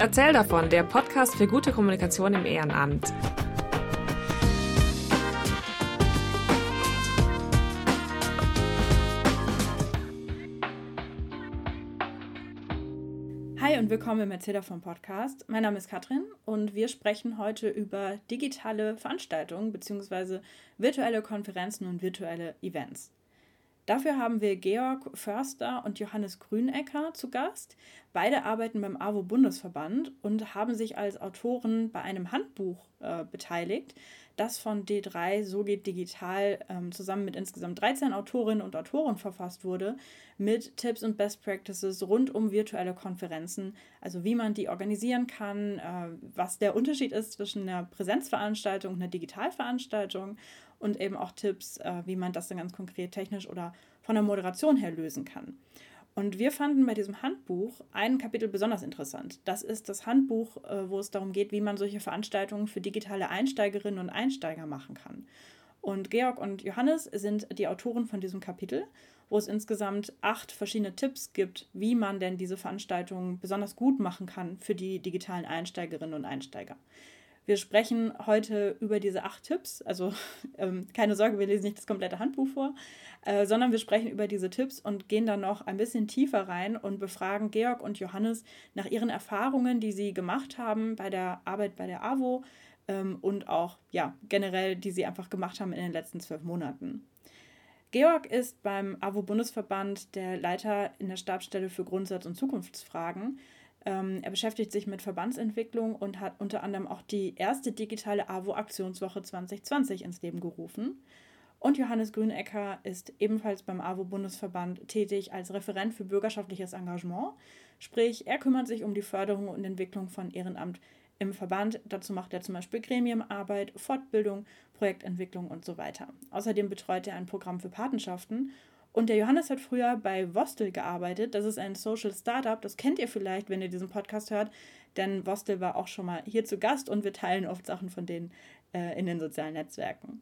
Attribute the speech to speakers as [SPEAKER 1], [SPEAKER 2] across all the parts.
[SPEAKER 1] Erzähl davon, der Podcast für gute Kommunikation im Ehrenamt.
[SPEAKER 2] Hi und willkommen im Erzähl davon Podcast. Mein Name ist Katrin und wir sprechen heute über digitale Veranstaltungen bzw. virtuelle Konferenzen und virtuelle Events. Dafür haben wir Georg Förster und Johannes Grünecker zu Gast. Beide arbeiten beim AWO-Bundesverband und haben sich als Autoren bei einem Handbuch äh, beteiligt, das von D3 So geht digital ähm, zusammen mit insgesamt 13 Autorinnen und Autoren verfasst wurde, mit Tipps und Best Practices rund um virtuelle Konferenzen, also wie man die organisieren kann, äh, was der Unterschied ist zwischen einer Präsenzveranstaltung und einer Digitalveranstaltung und eben auch Tipps, äh, wie man das dann ganz konkret technisch oder von der Moderation her lösen kann. Und wir fanden bei diesem Handbuch ein Kapitel besonders interessant. Das ist das Handbuch, äh, wo es darum geht, wie man solche Veranstaltungen für digitale Einsteigerinnen und Einsteiger machen kann. Und Georg und Johannes sind die Autoren von diesem Kapitel, wo es insgesamt acht verschiedene Tipps gibt, wie man denn diese Veranstaltungen besonders gut machen kann für die digitalen Einsteigerinnen und Einsteiger. Wir sprechen heute über diese acht Tipps. Also ähm, keine Sorge, wir lesen nicht das komplette Handbuch vor, äh, sondern wir sprechen über diese Tipps und gehen dann noch ein bisschen tiefer rein und befragen Georg und Johannes nach ihren Erfahrungen, die sie gemacht haben bei der Arbeit bei der AWO ähm, und auch ja, generell, die sie einfach gemacht haben in den letzten zwölf Monaten. Georg ist beim AWO-Bundesverband der Leiter in der Stabsstelle für Grundsatz- und Zukunftsfragen. Ähm, er beschäftigt sich mit Verbandsentwicklung und hat unter anderem auch die erste digitale AWO-Aktionswoche 2020 ins Leben gerufen. Und Johannes Grünecker ist ebenfalls beim AWO-Bundesverband tätig als Referent für bürgerschaftliches Engagement. Sprich, er kümmert sich um die Förderung und Entwicklung von Ehrenamt im Verband. Dazu macht er zum Beispiel Gremienarbeit, Fortbildung, Projektentwicklung und so weiter. Außerdem betreut er ein Programm für Patenschaften und der Johannes hat früher bei Vostel gearbeitet. Das ist ein Social Startup. Das kennt ihr vielleicht, wenn ihr diesen Podcast hört. Denn Vostel war auch schon mal hier zu Gast und wir teilen oft Sachen von denen äh, in den sozialen Netzwerken.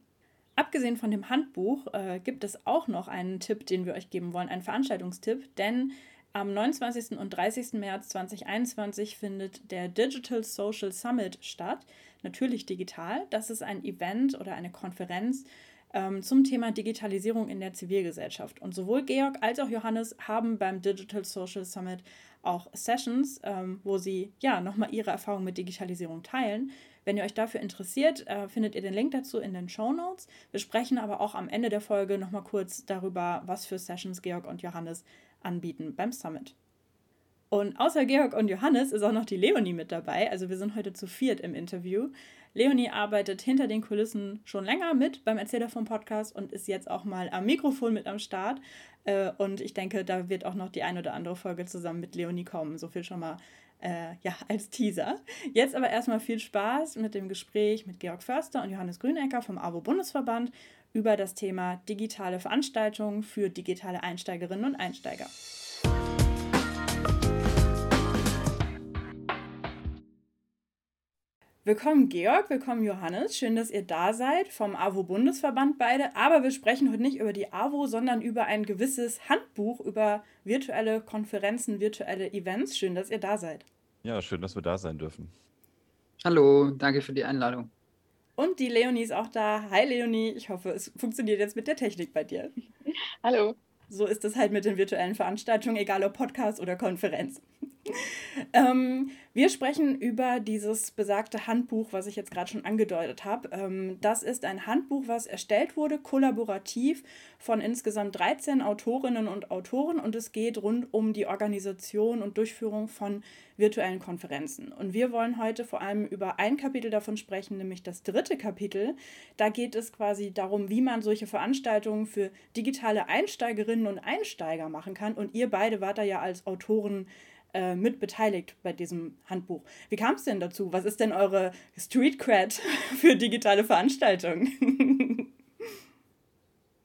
[SPEAKER 2] Abgesehen von dem Handbuch äh, gibt es auch noch einen Tipp, den wir euch geben wollen, einen Veranstaltungstipp. Denn am 29. und 30. März 2021 findet der Digital Social Summit statt. Natürlich digital. Das ist ein Event oder eine Konferenz ähm, zum Thema Digitalisierung in der Zivilgesellschaft. Und sowohl Georg als auch Johannes haben beim Digital Social Summit auch Sessions, ähm, wo sie ja nochmal ihre Erfahrungen mit Digitalisierung teilen. Wenn ihr euch dafür interessiert, äh, findet ihr den Link dazu in den Show Notes. Wir sprechen aber auch am Ende der Folge nochmal kurz darüber, was für Sessions Georg und Johannes anbieten beim Summit. Und außer Georg und Johannes ist auch noch die Leonie mit dabei. Also wir sind heute zu viert im Interview. Leonie arbeitet hinter den Kulissen schon länger mit beim Erzähler vom Podcast und ist jetzt auch mal am Mikrofon mit am Start. Äh, und ich denke, da wird auch noch die ein oder andere Folge zusammen mit Leonie kommen. So viel schon mal äh, ja, als Teaser. Jetzt aber erstmal viel Spaß mit dem Gespräch mit Georg Förster und Johannes Grünecker vom AWO-Bundesverband über das Thema digitale Veranstaltungen für digitale Einsteigerinnen und Einsteiger. Willkommen Georg, willkommen Johannes. Schön, dass ihr da seid vom AWO-Bundesverband beide. Aber wir sprechen heute nicht über die AWO, sondern über ein gewisses Handbuch über virtuelle Konferenzen, virtuelle Events. Schön, dass ihr da seid.
[SPEAKER 3] Ja, schön, dass wir da sein dürfen.
[SPEAKER 4] Hallo, danke für die Einladung.
[SPEAKER 2] Und die Leonie ist auch da. Hi Leonie, ich hoffe, es funktioniert jetzt mit der Technik bei dir.
[SPEAKER 5] Hallo.
[SPEAKER 2] So ist es halt mit den virtuellen Veranstaltungen, egal ob Podcast oder Konferenz. Ähm, wir sprechen über dieses besagte Handbuch, was ich jetzt gerade schon angedeutet habe. Ähm, das ist ein Handbuch, was erstellt wurde, kollaborativ von insgesamt 13 Autorinnen und Autoren und es geht rund um die Organisation und Durchführung von virtuellen Konferenzen. Und wir wollen heute vor allem über ein Kapitel davon sprechen, nämlich das dritte Kapitel. Da geht es quasi darum, wie man solche Veranstaltungen für digitale Einsteigerinnen und Einsteiger machen kann. Und ihr beide wart da ja als Autoren äh, mit beteiligt bei diesem Handbuch. Wie kam es denn dazu? Was ist denn eure Street Cred für digitale Veranstaltungen?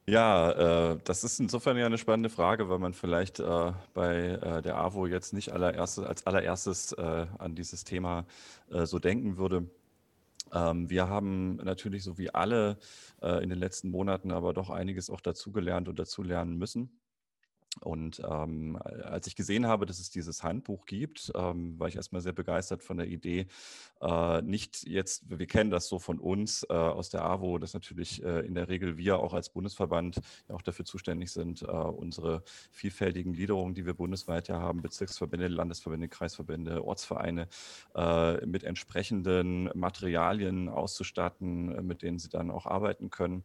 [SPEAKER 3] Ja, äh, das ist insofern ja eine spannende Frage, weil man vielleicht äh, bei äh, der AWO jetzt nicht allererste, als allererstes äh, an dieses Thema äh, so denken würde. Ähm, wir haben natürlich so wie alle äh, in den letzten Monaten aber doch einiges auch dazugelernt und dazulernen müssen. Und ähm, als ich gesehen habe, dass es dieses Handbuch gibt, ähm, war ich erstmal sehr begeistert von der Idee, äh, nicht jetzt, wir kennen das so von uns äh, aus der AWO, dass natürlich äh, in der Regel wir auch als Bundesverband ja auch dafür zuständig sind, äh, unsere vielfältigen Gliederungen, die wir bundesweit ja haben, Bezirksverbände, Landesverbände, Kreisverbände, Ortsvereine, äh, mit entsprechenden Materialien auszustatten, äh, mit denen sie dann auch arbeiten können.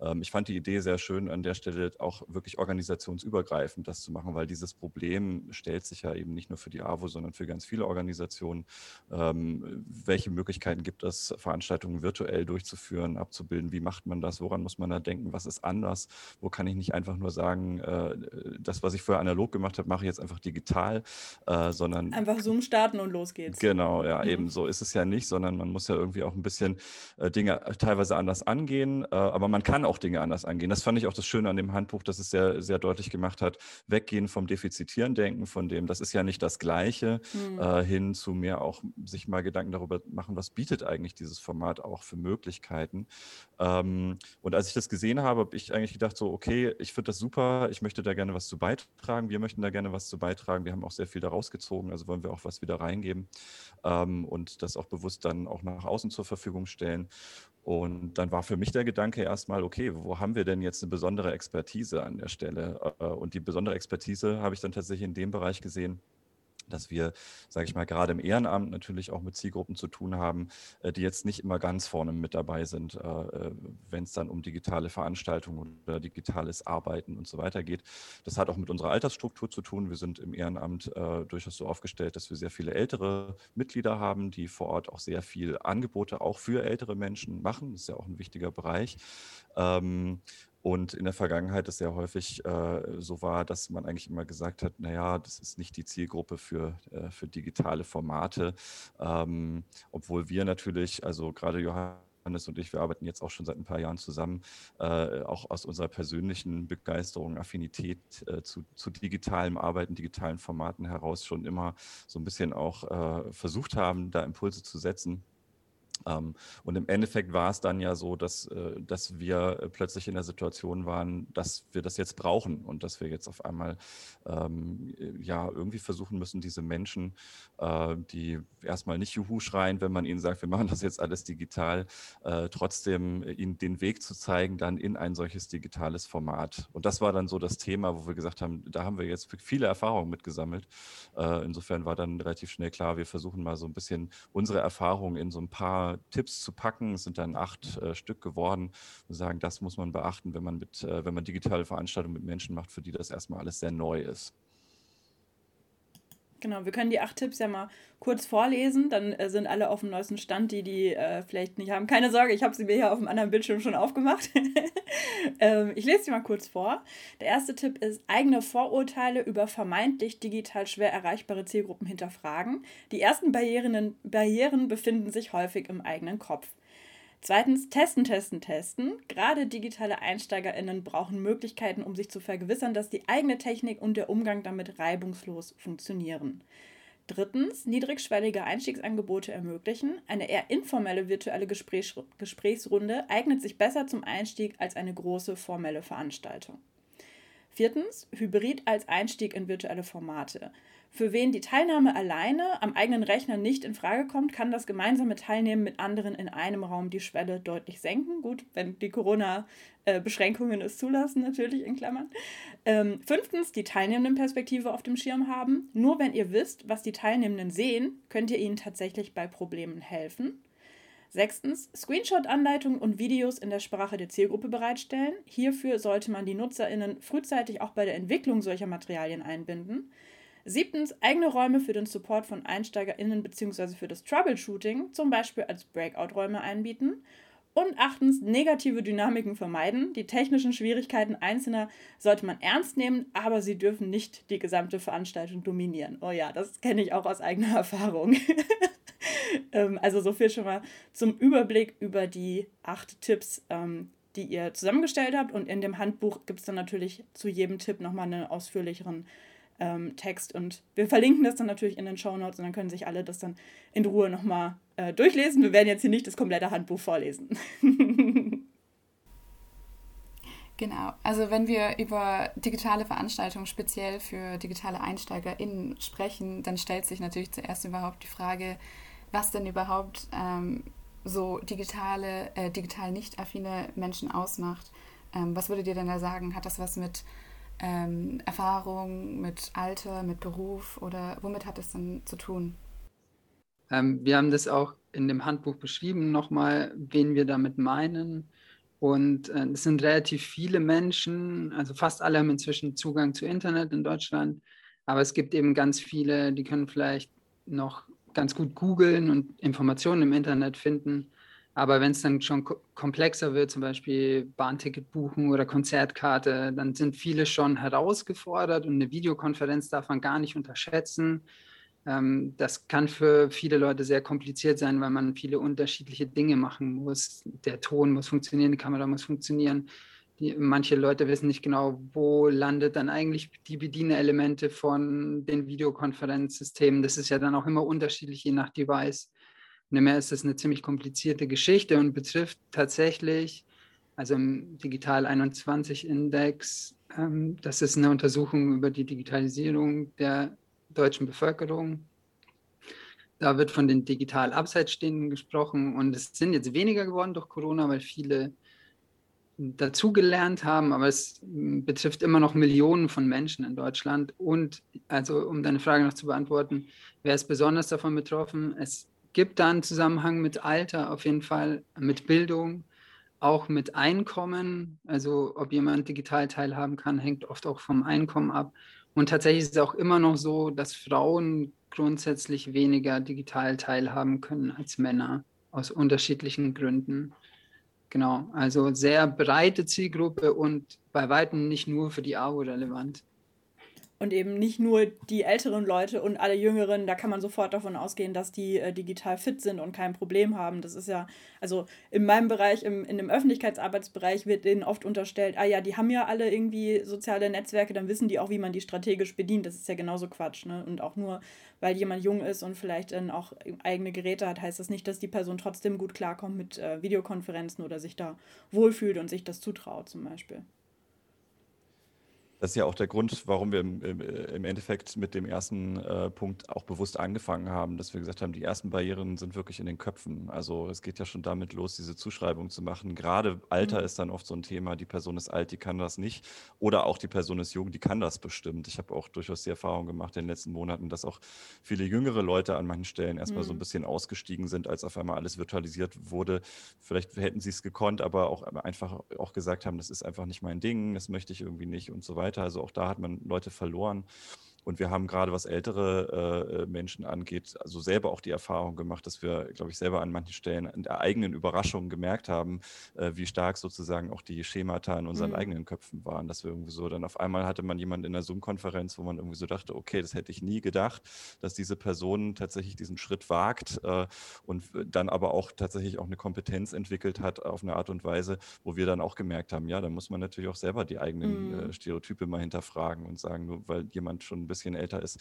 [SPEAKER 3] Ähm, ich fand die Idee sehr schön, an der Stelle auch wirklich organisationsübergreifend das zu machen, weil dieses Problem stellt sich ja eben nicht nur für die AWO, sondern für ganz viele Organisationen. Ähm, welche Möglichkeiten gibt es, Veranstaltungen virtuell durchzuführen, abzubilden? Wie macht man das? Woran muss man da denken? Was ist anders? Wo kann ich nicht einfach nur sagen, äh, das, was ich vorher analog gemacht habe, mache ich jetzt einfach digital, äh, sondern.
[SPEAKER 2] Einfach Zoom starten und los geht's.
[SPEAKER 3] Genau, ja, mhm. eben so ist es ja nicht, sondern man muss ja irgendwie auch ein bisschen äh, Dinge teilweise anders angehen. aber man kann auch Dinge anders angehen. Das fand ich auch das Schöne an dem Handbuch, dass es sehr, sehr deutlich gemacht hat, weggehen vom defizitären Denken, von dem, das ist ja nicht das Gleiche, mhm. äh, hin zu mehr auch sich mal Gedanken darüber machen, was bietet eigentlich dieses Format auch für Möglichkeiten. Ähm, und als ich das gesehen habe, habe ich eigentlich gedacht, so, okay, ich finde das super, ich möchte da gerne was zu beitragen, wir möchten da gerne was zu beitragen, wir haben auch sehr viel daraus gezogen, also wollen wir auch was wieder reingeben ähm, und das auch bewusst dann auch nach außen zur Verfügung stellen. Und dann war für mich der Gedanke erstmal, okay, wo haben wir denn jetzt eine besondere Expertise an der Stelle? Äh, und die besondere Expertise habe ich dann tatsächlich in dem Bereich gesehen, dass wir, sage ich mal, gerade im Ehrenamt natürlich auch mit Zielgruppen zu tun haben, äh, die jetzt nicht immer ganz vorne mit dabei sind, äh, äh, wenn es dann um digitale Veranstaltungen oder digitales Arbeiten und so weiter geht. Das hat auch mit unserer Altersstruktur zu tun. Wir sind im Ehrenamt durchaus so aufgestellt, dass wir sehr viele ältere Mitglieder haben, die vor Ort auch sehr viel Angebote auch für ältere Menschen machen. Das ist ja auch ein wichtiger Bereich. Ähm, und in der Vergangenheit ist sehr häufig äh, so war, dass man eigentlich immer gesagt hat, naja, das ist nicht die Zielgruppe für, äh, für digitale Formate, ähm, obwohl wir natürlich, also gerade Johannes und ich, wir arbeiten jetzt auch schon seit ein paar Jahren zusammen, äh, auch aus unserer persönlichen Begeisterung, Affinität äh, zu, zu, digitalem Arbeiten, digitalen Formaten heraus schon immer so ein bisschen auch äh, versucht haben, da Impulse zu setzen. Ähm, und im Endeffekt war es dann ja so, dass, äh, dass wir plötzlich in der Situation waren, dass wir das jetzt brauchen und dass wir jetzt auf einmal ähm, ja irgendwie versuchen müssen, diese Menschen, äh, die erstmal nicht Juhu schreien, wenn man ihnen sagt, wir machen das jetzt alles digital, äh, trotzdem ihnen den Weg zu zeigen, dann in ein solches digitales Format. Und das war dann so das Thema, wo wir gesagt haben, da haben wir jetzt viele Erfahrungen mitgesammelt. Äh, insofern war dann relativ schnell klar, wir versuchen mal so ein bisschen unsere Erfahrungen in so ein paar Tipps zu packen. Es sind dann acht äh, Stück geworden. Wir sagen, das muss man beachten, wenn man mit, äh, wenn man digitale Veranstaltungen mit Menschen macht, für die das erstmal alles sehr neu ist.
[SPEAKER 2] Genau, wir können die acht Tipps ja mal kurz vorlesen, dann äh, sind alle auf dem neuesten Stand, die die äh, vielleicht nicht haben. Keine Sorge, ich habe sie mir hier auf dem anderen Bildschirm schon aufgemacht. ähm, ich lese sie mal kurz vor. Der erste Tipp ist, eigene Vorurteile über vermeintlich digital schwer erreichbare Zielgruppen hinterfragen. Die ersten Barrieren, Barrieren befinden sich häufig im eigenen Kopf. Zweitens, testen, testen, testen. Gerade digitale EinsteigerInnen brauchen Möglichkeiten, um sich zu vergewissern, dass die eigene Technik und der Umgang damit reibungslos funktionieren. Drittens, niedrigschwellige Einstiegsangebote ermöglichen. Eine eher informelle virtuelle Gespräch Gesprächsrunde eignet sich besser zum Einstieg als eine große formelle Veranstaltung. Viertens, Hybrid als Einstieg in virtuelle Formate. Für wen die Teilnahme alleine am eigenen Rechner nicht in Frage kommt, kann das gemeinsame Teilnehmen mit anderen in einem Raum die Schwelle deutlich senken. Gut, wenn die Corona-Beschränkungen es zulassen, natürlich in Klammern. Ähm, fünftens, die teilnehmenden Perspektive auf dem Schirm haben. Nur wenn ihr wisst, was die Teilnehmenden sehen, könnt ihr ihnen tatsächlich bei Problemen helfen. Sechstens, Screenshot-Anleitungen und Videos in der Sprache der Zielgruppe bereitstellen. Hierfür sollte man die NutzerInnen frühzeitig auch bei der Entwicklung solcher Materialien einbinden. Siebtens, eigene Räume für den Support von EinsteigerInnen bzw. für das Troubleshooting, zum Beispiel als Breakout-Räume einbieten. Und achtens, negative Dynamiken vermeiden. Die technischen Schwierigkeiten Einzelner sollte man ernst nehmen, aber sie dürfen nicht die gesamte Veranstaltung dominieren. Oh ja, das kenne ich auch aus eigener Erfahrung. ähm, also so viel schon mal zum Überblick über die acht Tipps, ähm, die ihr zusammengestellt habt. Und in dem Handbuch gibt es dann natürlich zu jedem Tipp nochmal einen ausführlicheren ähm, Text. Und wir verlinken das dann natürlich in den Show Notes und dann können sich alle das dann in Ruhe nochmal äh, durchlesen. Wir werden jetzt hier nicht das komplette Handbuch vorlesen.
[SPEAKER 5] Genau, also wenn wir über digitale Veranstaltungen speziell für digitale EinsteigerInnen sprechen, dann stellt sich natürlich zuerst überhaupt die Frage, was denn überhaupt ähm, so digitale, äh, digital nicht affine Menschen ausmacht. Ähm, was würdet ihr denn da sagen? Hat das was mit ähm, Erfahrung, mit Alter, mit Beruf oder womit hat es denn zu tun?
[SPEAKER 4] Ähm, wir haben das auch in dem Handbuch beschrieben, nochmal, wen wir damit meinen. Und äh, es sind relativ viele Menschen, also fast alle haben inzwischen Zugang zu Internet in Deutschland. Aber es gibt eben ganz viele, die können vielleicht noch ganz gut googeln und Informationen im Internet finden. Aber wenn es dann schon komplexer wird, zum Beispiel Bahnticket buchen oder Konzertkarte, dann sind viele schon herausgefordert und eine Videokonferenz darf man gar nicht unterschätzen. Ähm, das kann für viele Leute sehr kompliziert sein, weil man viele unterschiedliche Dinge machen muss. Der Ton muss funktionieren, die Kamera muss funktionieren. Die, manche Leute wissen nicht genau, wo landet dann eigentlich die Bedienelemente von den Videokonferenzsystemen. Das ist ja dann auch immer unterschiedlich, je nach Device. Und mehr ist das eine ziemlich komplizierte Geschichte und betrifft tatsächlich, also im Digital 21 Index, ähm, das ist eine Untersuchung über die Digitalisierung der deutschen Bevölkerung. Da wird von den digital Abseitsstehenden gesprochen und es sind jetzt weniger geworden durch Corona, weil viele dazugelernt haben, aber es betrifft immer noch Millionen von Menschen in Deutschland. Und also, um deine Frage noch zu beantworten, wer ist besonders davon betroffen? Es gibt da einen Zusammenhang mit Alter, auf jeden Fall mit Bildung, auch mit Einkommen. Also, ob jemand digital teilhaben kann, hängt oft auch vom Einkommen ab. Und tatsächlich ist es auch immer noch so, dass Frauen grundsätzlich weniger digital teilhaben können als Männer aus unterschiedlichen Gründen. Genau, also sehr breite Zielgruppe und bei weitem nicht nur für die AWO relevant
[SPEAKER 2] und eben nicht nur die älteren Leute und alle Jüngeren, da kann man sofort davon ausgehen, dass die äh, digital fit sind und kein Problem haben. Das ist ja, also in meinem Bereich, im, in dem Öffentlichkeitsarbeitsbereich wird denen oft unterstellt, ah ja, die haben ja alle irgendwie soziale Netzwerke, dann wissen die auch, wie man die strategisch bedient. Das ist ja genauso Quatsch. Ne? Und auch nur, weil jemand jung ist und vielleicht dann auch eigene Geräte hat, heißt das nicht, dass die Person trotzdem gut klarkommt mit äh, Videokonferenzen oder sich da wohlfühlt und sich das zutraut zum Beispiel.
[SPEAKER 3] Das ist ja auch der Grund, warum wir im, im Endeffekt mit dem ersten äh, Punkt auch bewusst angefangen haben, dass wir gesagt haben, die ersten Barrieren sind wirklich in den Köpfen. Also es geht ja schon damit los, diese Zuschreibung zu machen. Gerade Alter mhm. ist dann oft so ein Thema, die Person ist alt, die kann das nicht. Oder auch die Person ist jung, die kann das bestimmt. Ich habe auch durchaus die Erfahrung gemacht in den letzten Monaten, dass auch viele jüngere Leute an manchen Stellen erstmal mhm. so ein mhm. bisschen ausgestiegen sind, als auf einmal alles virtualisiert wurde. Vielleicht hätten sie es gekonnt, aber auch einfach auch gesagt haben, das ist einfach nicht mein Ding, das möchte ich irgendwie nicht und so weiter weiter. Also auch da hat man Leute verloren. Und wir haben gerade, was ältere äh, äh, Menschen angeht, also selber auch die Erfahrung gemacht, dass wir, glaube ich, selber an manchen Stellen in der eigenen Überraschung gemerkt haben, äh, wie stark sozusagen auch die Schemata in unseren mhm. eigenen Köpfen waren. Dass wir irgendwie so, dann auf einmal hatte man jemanden in der Zoom-Konferenz, wo man irgendwie so dachte, okay, das hätte ich nie gedacht, dass diese Person tatsächlich diesen Schritt wagt äh, und dann aber auch tatsächlich auch eine Kompetenz entwickelt hat auf eine Art und Weise, wo wir dann auch gemerkt haben, ja, da muss man natürlich auch selber die eigenen mhm. Äh, Stereotype mal hinterfragen und sagen, nur weil jemand schon ein bisschen bisschen älter ist,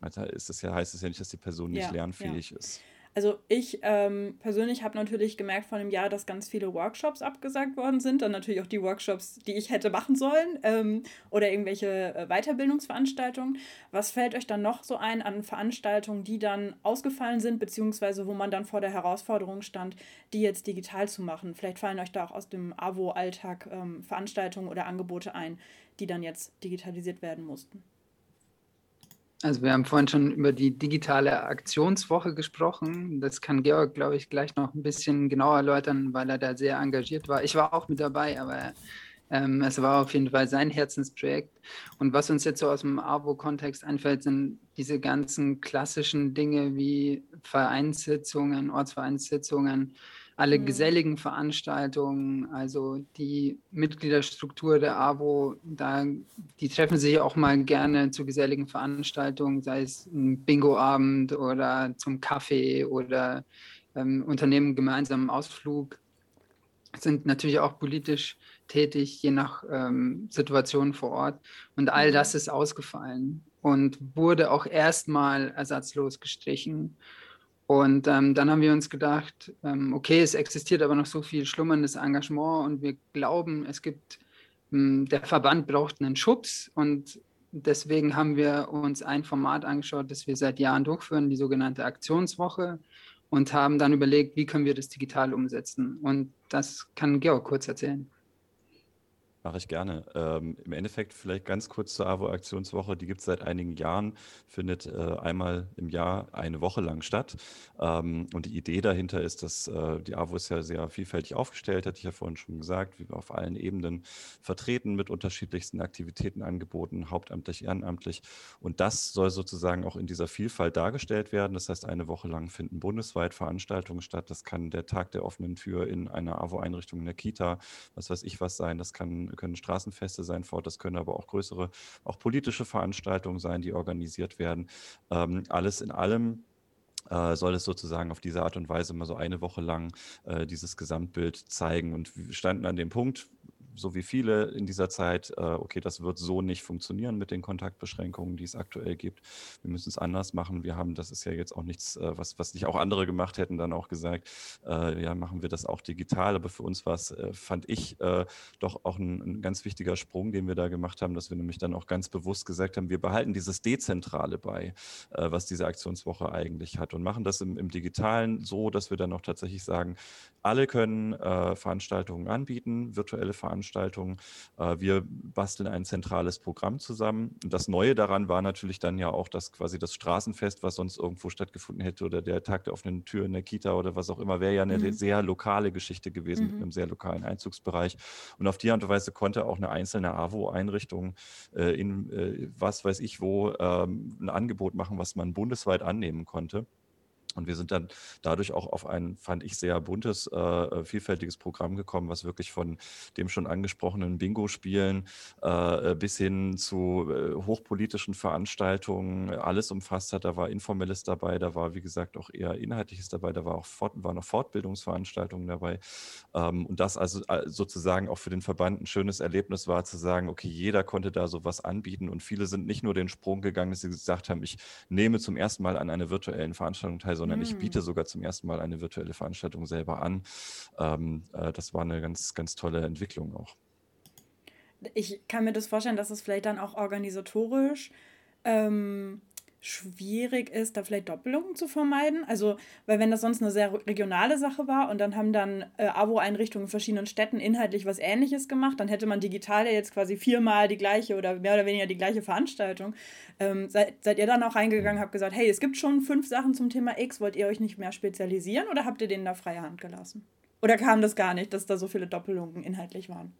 [SPEAKER 3] Alter, ist es ja, heißt es ja nicht, dass die Person nicht ja, lernfähig ja. ist.
[SPEAKER 2] Also ich ähm, persönlich habe natürlich gemerkt von dem Jahr, dass ganz viele Workshops abgesagt worden sind. Dann natürlich auch die Workshops, die ich hätte machen sollen ähm, oder irgendwelche äh, Weiterbildungsveranstaltungen. Was fällt euch dann noch so ein an Veranstaltungen, die dann ausgefallen sind, beziehungsweise wo man dann vor der Herausforderung stand, die jetzt digital zu machen? Vielleicht fallen euch da auch aus dem AWO-Alltag ähm, Veranstaltungen oder Angebote ein, die dann jetzt digitalisiert werden mussten.
[SPEAKER 4] Also wir haben vorhin schon über die digitale Aktionswoche gesprochen. Das kann Georg, glaube ich, gleich noch ein bisschen genauer erläutern, weil er da sehr engagiert war. Ich war auch mit dabei, aber ähm, es war auf jeden Fall sein Herzensprojekt. Und was uns jetzt so aus dem AWO-Kontext einfällt, sind diese ganzen klassischen Dinge wie Vereinssitzungen, Ortsvereinssitzungen, alle mhm. geselligen Veranstaltungen, also die Mitgliederstruktur der AWO, da, die treffen sich auch mal gerne zu geselligen Veranstaltungen, sei es ein Bingoabend oder zum Kaffee oder ähm, unternehmen gemeinsamen Ausflug, sind natürlich auch politisch tätig, je nach ähm, Situation vor Ort. Und all mhm. das ist ausgefallen und wurde auch erstmal ersatzlos gestrichen. Und ähm, dann haben wir uns gedacht, ähm, okay, es existiert aber noch so viel schlummerndes Engagement und wir glauben, es gibt hm, der Verband braucht einen Schubs und deswegen haben wir uns ein Format angeschaut, das wir seit Jahren durchführen, die sogenannte Aktionswoche und haben dann überlegt, wie können wir das digital umsetzen. Und das kann Georg kurz erzählen.
[SPEAKER 3] Mache ich gerne. Ähm, Im Endeffekt vielleicht ganz kurz zur AWO-Aktionswoche. Die gibt es seit einigen Jahren, findet äh, einmal im Jahr eine Woche lang statt. Ähm, und die Idee dahinter ist, dass äh, die AWO ist ja sehr vielfältig aufgestellt, hatte ich ja vorhin schon gesagt, wie wir auf allen Ebenen vertreten mit unterschiedlichsten Aktivitäten angeboten, hauptamtlich, ehrenamtlich. Und das soll sozusagen auch in dieser Vielfalt dargestellt werden. Das heißt, eine Woche lang finden bundesweit Veranstaltungen statt. Das kann der Tag der offenen Tür in einer AWO-Einrichtung in der Kita, was weiß ich was sein. Das kann können Straßenfeste sein fort, das können aber auch größere, auch politische Veranstaltungen sein, die organisiert werden. Ähm, alles in allem äh, soll es sozusagen auf diese Art und Weise mal so eine Woche lang äh, dieses Gesamtbild zeigen. Und wir standen an dem Punkt, so wie viele in dieser Zeit, äh, okay, das wird so nicht funktionieren mit den Kontaktbeschränkungen, die es aktuell gibt. Wir müssen es anders machen. Wir haben, das ist ja jetzt auch nichts, äh, was, was nicht auch andere gemacht hätten, dann auch gesagt, äh, ja, machen wir das auch digital. Aber für uns war es, äh, fand ich, äh, doch auch ein, ein, ganz wichtiger Sprung, den wir da gemacht haben, dass wir nämlich dann auch ganz bewusst gesagt haben, wir behalten dieses Dezentrale bei, äh, was diese Aktionswoche eigentlich hat und machen das im, im Digitalen so, dass wir dann auch tatsächlich sagen, alle können Veranstaltungen anbieten, virtuelle Veranstaltungen Veranstaltungen. Äh, wir basteln ein zentrales Programm zusammen. Und das Neue daran war natürlich dann ja auch, dass quasi das Straßenfest, was sonst irgendwo stattgefunden hätte, oder der Tag der offenen Tür in der Kita oder was auch immer, wäre ja eine mhm. sehr lokale Geschichte gewesen mhm. mit einem sehr lokalen Einzugsbereich. Und auf die Art und Weise konnte auch eine einzelne AWO-Einrichtung äh, in äh, was weiß ich wo ähm, ein Angebot machen, was man bundesweit annehmen konnte. Und wir sind dann dadurch auch auf ein, fand ich, sehr buntes, äh, äh, vielfältiges Programm gekommen, was wirklich von dem schon angesprochenen Bingo-Spielen äh, bis hin zu äh, hochpolitischen Veranstaltungen alles umfasst hat. Da war Informelles dabei, da war, wie gesagt, auch eher Inhaltliches dabei, da war auch Fort, waren auch Fortbildungsveranstaltungen dabei. Ähm, und das also äh, sozusagen auch für den Verband ein schönes Erlebnis war, zu sagen, okay, jeder konnte da sowas anbieten und viele sind nicht nur den Sprung gegangen, dass sie gesagt haben, ich nehme zum ersten Mal an einer virtuellen Veranstaltung teil, sondern mhm. ich biete hm. sogar zum ersten Mal eine virtuelle Veranstaltung selber an. Ähm, äh, das war eine ganz, ganz tolle Entwicklung auch.
[SPEAKER 2] Ich kann mir das vorstellen, dass es vielleicht dann auch organisatorisch ähm, schwierig ist, da vielleicht Doppelungen zu vermeiden. Also, weil wenn das sonst eine sehr regionale Sache war und dann haben dann äh, Abo-Einrichtungen in verschiedenen Städten inhaltlich was Ähnliches gemacht, dann hätte man digital ja jetzt quasi viermal die gleiche oder mehr oder weniger die gleiche Veranstaltung. Ähm, seid, seid ihr dann auch reingegangen, habt gesagt, hey, es gibt schon fünf Sachen zum Thema X, wollt ihr euch nicht mehr spezialisieren oder habt ihr denen da freie Hand gelassen? Oder kam das gar nicht, dass da so viele Doppelungen inhaltlich waren?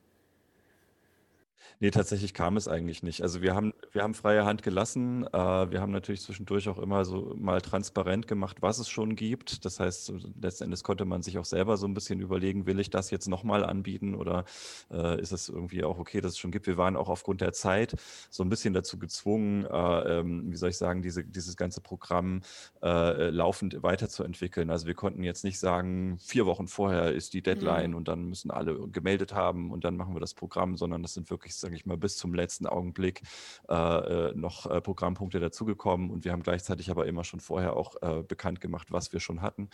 [SPEAKER 3] Nee, tatsächlich kam es eigentlich nicht. Also wir haben, wir haben freie Hand gelassen. Äh, wir haben natürlich zwischendurch auch immer so mal transparent gemacht, was es schon gibt. Das heißt, letztendlich konnte man sich auch selber so ein bisschen überlegen, will ich das jetzt nochmal anbieten oder äh, ist es irgendwie auch okay, dass es schon gibt. Wir waren auch aufgrund der Zeit so ein bisschen dazu gezwungen, äh, ähm, wie soll ich sagen, diese, dieses ganze Programm äh, laufend weiterzuentwickeln. Also wir konnten jetzt nicht sagen, vier Wochen vorher ist die Deadline mhm. und dann müssen alle gemeldet haben und dann machen wir das Programm, sondern das sind wirklich sage ich mal, bis zum letzten Augenblick äh, äh, noch äh, Programmpunkte dazugekommen und wir haben gleichzeitig aber immer schon vorher auch äh, bekannt gemacht, was wir schon hatten.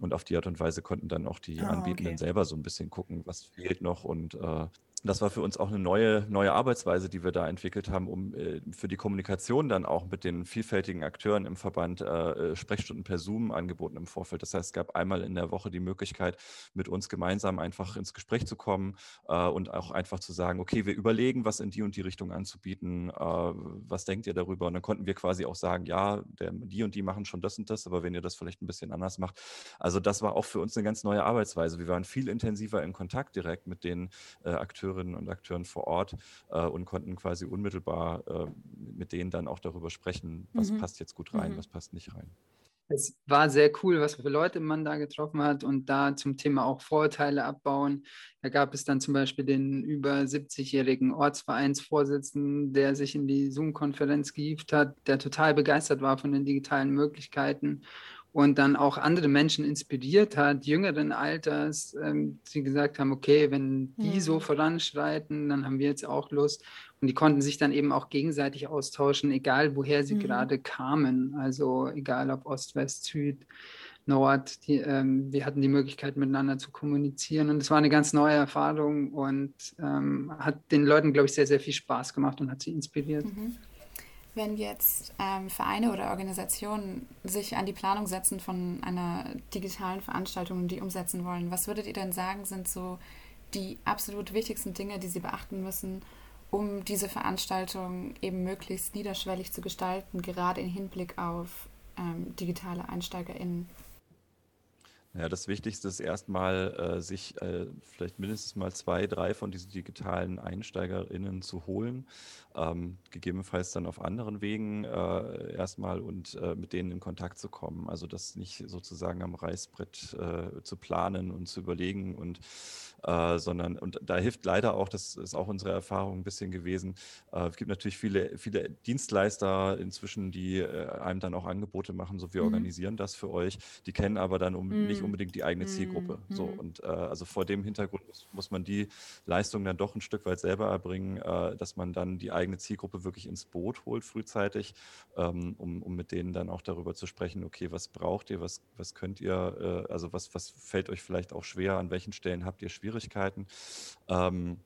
[SPEAKER 3] Und auf die Art und Weise konnten dann auch die ah, Anbietenden okay. selber so ein bisschen gucken, was fehlt noch und äh, das war für uns auch eine neue, neue Arbeitsweise, die wir da entwickelt haben, um äh, für die Kommunikation dann auch mit den vielfältigen Akteuren im Verband äh, äh, Sprechstunden per Zoom angeboten im Vorfeld. Das heißt, es gab einmal in der Woche die Möglichkeit, mit uns gemeinsam einfach ins Gespräch zu kommen äh, und auch einfach zu sagen, okay, wir überlegen, was in die und die Richtung anzubieten. Äh, was denkt ihr darüber? Und dann konnten wir quasi auch sagen, ja, der, die und die machen schon das und das, aber wenn ihr das vielleicht ein bisschen anders macht. Also das war auch für uns eine ganz neue Arbeitsweise. Wir waren viel intensiver in Kontakt direkt mit den äh, Akteuren Akteurinnen und Akteuren vor Ort äh, und konnten quasi unmittelbar äh, mit denen dann auch darüber sprechen, was mhm. passt jetzt gut rein, mhm. was passt nicht rein.
[SPEAKER 4] Es war sehr cool, was für Leute man da getroffen hat und da zum Thema auch Vorurteile abbauen. Da gab es dann zum Beispiel den über 70-jährigen Ortsvereinsvorsitzenden, der sich in die Zoom-Konferenz gehievt hat, der total begeistert war von den digitalen Möglichkeiten und dann auch andere Menschen inspiriert hat, jüngeren Alters, ähm, die gesagt haben, okay, wenn die mhm. so voranschreiten, dann haben wir jetzt auch Lust. Und die konnten sich dann eben auch gegenseitig austauschen, egal woher sie mhm. gerade kamen. Also egal ob Ost, West, Süd, Nord. Die, ähm, wir hatten die Möglichkeit, miteinander zu kommunizieren. Und es war eine ganz neue Erfahrung und ähm, hat den Leuten, glaube ich, sehr, sehr viel Spaß gemacht und hat sie inspiriert. Mhm.
[SPEAKER 5] Wenn jetzt ähm, Vereine oder Organisationen sich an die Planung setzen von einer digitalen Veranstaltung die umsetzen wollen, was würdet ihr denn sagen, sind so die absolut wichtigsten Dinge, die sie beachten müssen, um diese Veranstaltung eben möglichst niederschwellig zu gestalten, gerade im Hinblick auf ähm, digitale EinsteigerInnen?
[SPEAKER 3] Ja, das Wichtigste ist erstmal, äh, sich äh, vielleicht mindestens mal zwei, drei von diesen digitalen EinsteigerInnen zu holen, ähm, gegebenenfalls dann auf anderen Wegen äh, erstmal und äh, mit denen in Kontakt zu kommen. Also das nicht sozusagen am Reißbrett äh, zu planen und zu überlegen und äh, sondern und da hilft leider auch, das ist auch unsere Erfahrung ein bisschen gewesen. Äh, es gibt natürlich viele, viele Dienstleister inzwischen, die äh, einem dann auch Angebote machen, so wir mhm. organisieren das für euch. Die kennen aber dann um, mhm. nicht unbedingt die eigene Zielgruppe. Mhm. So und äh, also vor dem Hintergrund muss, muss, man die Leistung dann doch ein Stück weit selber erbringen, äh, dass man dann die eigene Zielgruppe wirklich ins Boot holt frühzeitig, ähm, um, um mit denen dann auch darüber zu sprechen, okay, was braucht ihr, was, was könnt ihr, äh, also was, was fällt euch vielleicht auch schwer, an welchen Stellen habt ihr Schwierigkeiten Schwierigkeiten. Ähm,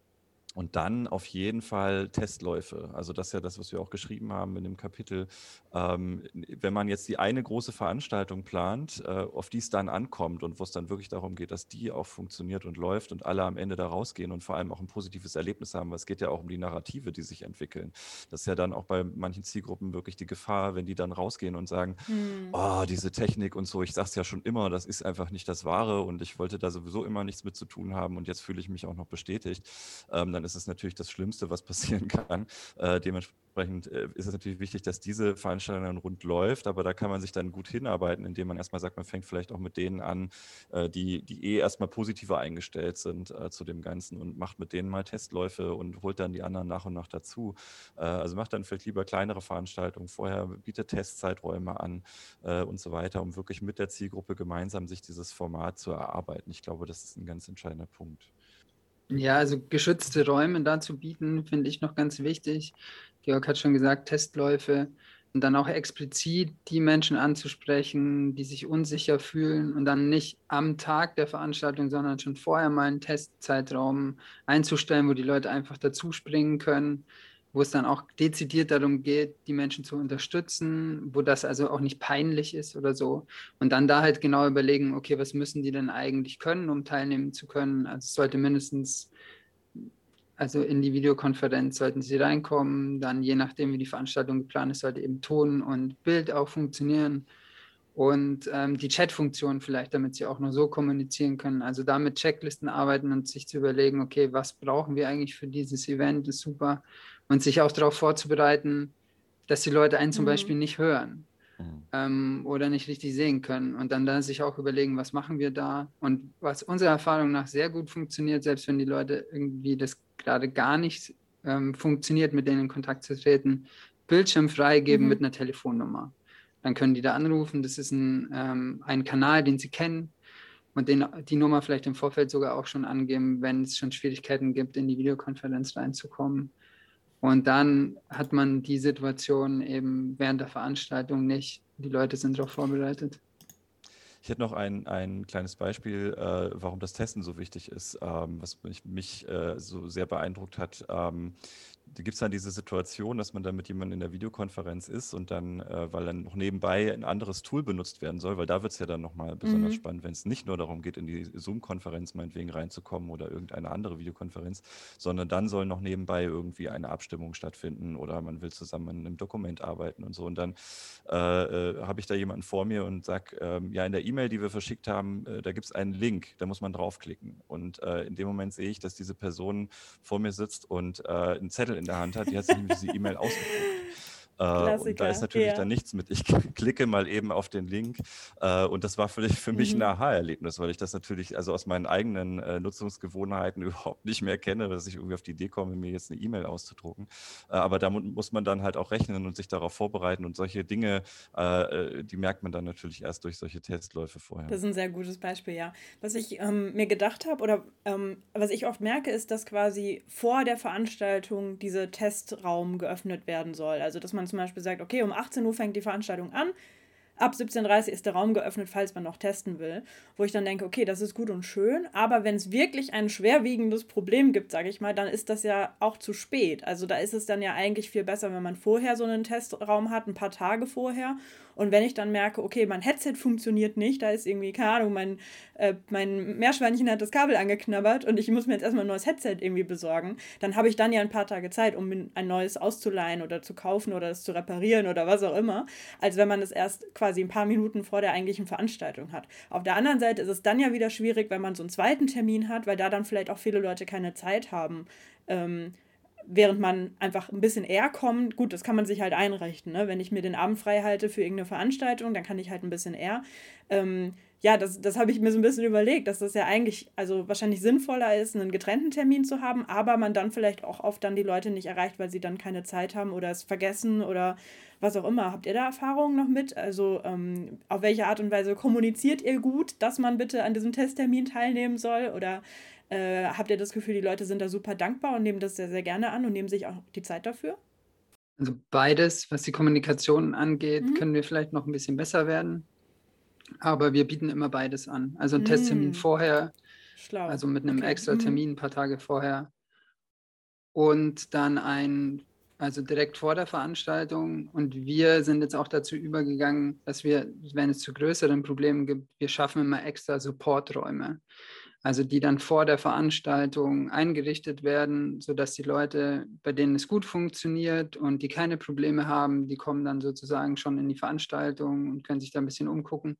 [SPEAKER 3] und dann auf jeden Fall Testläufe. Also das ist ja das, was wir auch geschrieben haben in dem Kapitel. Ähm, wenn man jetzt die eine große Veranstaltung plant, äh, auf die es dann ankommt und wo es dann wirklich darum geht, dass die auch funktioniert und läuft und alle am Ende da rausgehen und vor allem auch ein positives Erlebnis haben, weil es geht ja auch um die Narrative, die sich entwickeln. Das ist ja dann auch bei manchen Zielgruppen wirklich die Gefahr, wenn die dann rausgehen und sagen, hm. oh, diese Technik und so, ich sag's ja schon immer, das ist einfach nicht das Wahre und ich wollte da sowieso immer nichts mit zu tun haben und jetzt fühle ich mich auch noch bestätigt. Ähm, dann ist es natürlich das Schlimmste, was passieren kann. Äh, dementsprechend äh, ist es natürlich wichtig, dass diese Veranstaltung dann rund läuft, aber da kann man sich dann gut hinarbeiten, indem man erstmal sagt, man fängt vielleicht auch mit denen an, äh, die, die eh erstmal positiver eingestellt sind äh, zu dem Ganzen und macht mit denen mal Testläufe und holt dann die anderen nach und nach dazu. Äh, also macht dann vielleicht lieber kleinere Veranstaltungen vorher, bietet Testzeiträume an äh, und so weiter, um wirklich mit der Zielgruppe gemeinsam sich dieses Format zu erarbeiten. Ich glaube, das ist ein ganz entscheidender Punkt.
[SPEAKER 4] Ja, also geschützte Räume dazu bieten, finde ich noch ganz wichtig. Georg hat schon gesagt, Testläufe und dann auch explizit die Menschen anzusprechen, die sich unsicher fühlen und dann nicht am Tag der Veranstaltung, sondern schon vorher mal einen Testzeitraum einzustellen, wo die Leute einfach dazuspringen können wo es dann auch dezidiert darum geht, die Menschen zu unterstützen, wo das also auch nicht peinlich ist oder so. Und dann da halt genau überlegen, okay, was müssen die denn eigentlich können, um teilnehmen zu können? Also es sollte mindestens, also in die Videokonferenz sollten sie reinkommen, dann je nachdem, wie die Veranstaltung geplant ist, sollte eben Ton und Bild auch funktionieren und ähm, die Chat-Funktion vielleicht, damit sie auch nur so kommunizieren können. Also da mit Checklisten arbeiten und sich zu überlegen, okay, was brauchen wir eigentlich für dieses Event, ist super und sich auch darauf vorzubereiten, dass die Leute einen zum mhm. Beispiel nicht hören mhm. ähm, oder nicht richtig sehen können. Und dann da sich auch überlegen, was machen wir da? Und was unserer Erfahrung nach sehr gut funktioniert, selbst wenn die Leute irgendwie das gerade gar nicht ähm, funktioniert, mit denen in Kontakt zu treten, Bildschirm freigeben mhm. mit einer Telefonnummer. Dann können die da anrufen. Das ist ein, ähm, ein Kanal, den sie kennen und den, die Nummer vielleicht im Vorfeld sogar auch schon angeben, wenn es schon Schwierigkeiten gibt, in die Videokonferenz reinzukommen. Und dann hat man die Situation eben während der Veranstaltung nicht. Die Leute sind darauf vorbereitet.
[SPEAKER 3] Ich hätte noch ein, ein kleines Beispiel, äh, warum das Testen so wichtig ist, ähm, was mich, mich äh, so sehr beeindruckt hat. Ähm, gibt es dann diese Situation, dass man dann mit jemandem in der Videokonferenz ist und dann, äh, weil dann noch nebenbei ein anderes Tool benutzt werden soll, weil da wird es ja dann nochmal besonders mhm. spannend, wenn es nicht nur darum geht, in die Zoom-Konferenz meinetwegen reinzukommen oder irgendeine andere Videokonferenz, sondern dann soll noch nebenbei irgendwie eine Abstimmung stattfinden oder man will zusammen an einem Dokument arbeiten und so. Und dann äh, äh, habe ich da jemanden vor mir und sage, ähm, ja, in der E-Mail, die wir verschickt haben, äh, da gibt es einen Link, da muss man draufklicken. Und äh, in dem Moment sehe ich, dass diese Person vor mir sitzt und äh, einen Zettel in der Hand hat, die hat sich nämlich diese E-Mail ausgedruckt. Äh, und da ist natürlich ja. dann nichts mit. Ich klicke mal eben auf den Link. Äh, und das war für, für mich mhm. ein Aha-Erlebnis, weil ich das natürlich also aus meinen eigenen äh, Nutzungsgewohnheiten überhaupt nicht mehr kenne, dass ich irgendwie auf die Idee komme, mir jetzt eine E-Mail auszudrucken. Äh, aber da muss man dann halt auch rechnen und sich darauf vorbereiten. Und solche Dinge, äh, die merkt man dann natürlich erst durch solche Testläufe vorher.
[SPEAKER 2] Das ist ein sehr gutes Beispiel, ja. Was ich ähm, mir gedacht habe oder ähm, was ich oft merke, ist, dass quasi vor der Veranstaltung dieser Testraum geöffnet werden soll. Also dass man zum Beispiel sagt, okay, um 18 Uhr fängt die Veranstaltung an, ab 17.30 Uhr ist der Raum geöffnet, falls man noch testen will. Wo ich dann denke, okay, das ist gut und schön, aber wenn es wirklich ein schwerwiegendes Problem gibt, sage ich mal, dann ist das ja auch zu spät. Also da ist es dann ja eigentlich viel besser, wenn man vorher so einen Testraum hat, ein paar Tage vorher und wenn ich dann merke, okay, mein Headset funktioniert nicht, da ist irgendwie, keine Ahnung, mein, äh, mein Meerschweinchen hat das Kabel angeknabbert und ich muss mir jetzt erstmal ein neues Headset irgendwie besorgen, dann habe ich dann ja ein paar Tage Zeit, um ein neues auszuleihen oder zu kaufen oder es zu reparieren oder was auch immer, als wenn man es erst quasi ein paar Minuten vor der eigentlichen Veranstaltung hat. Auf der anderen Seite ist es dann ja wieder schwierig, wenn man so einen zweiten Termin hat, weil da dann vielleicht auch viele Leute keine Zeit haben. Ähm, während man einfach ein bisschen eher kommt, gut, das kann man sich halt einrichten. Ne? Wenn ich mir den Abend frei halte für irgendeine Veranstaltung, dann kann ich halt ein bisschen eher. Ähm, ja, das, das habe ich mir so ein bisschen überlegt, dass das ja eigentlich, also wahrscheinlich sinnvoller ist, einen getrennten Termin zu haben, aber man dann vielleicht auch oft dann die Leute nicht erreicht, weil sie dann keine Zeit haben oder es vergessen oder was auch immer. Habt ihr da Erfahrungen noch mit? Also ähm, auf welche Art und Weise kommuniziert ihr gut, dass man bitte an diesem Testtermin teilnehmen soll? Oder äh, habt ihr das Gefühl, die Leute sind da super dankbar und nehmen das sehr, sehr gerne an und nehmen sich auch die Zeit dafür?
[SPEAKER 4] Also beides, was die Kommunikation angeht, mhm. können wir vielleicht noch ein bisschen besser werden. Aber wir bieten immer beides an. Also ein mhm. Testtermin vorher, Schlau. also mit einem okay. extra mhm. Termin ein paar Tage vorher. Und dann ein, also direkt vor der Veranstaltung. Und wir sind jetzt auch dazu übergegangen, dass wir, wenn es zu größeren Problemen gibt, wir schaffen immer extra Supporträume also die dann vor der Veranstaltung eingerichtet werden, sodass die Leute, bei denen es gut funktioniert und die keine Probleme haben, die kommen dann sozusagen schon in die Veranstaltung und können sich da ein bisschen umgucken.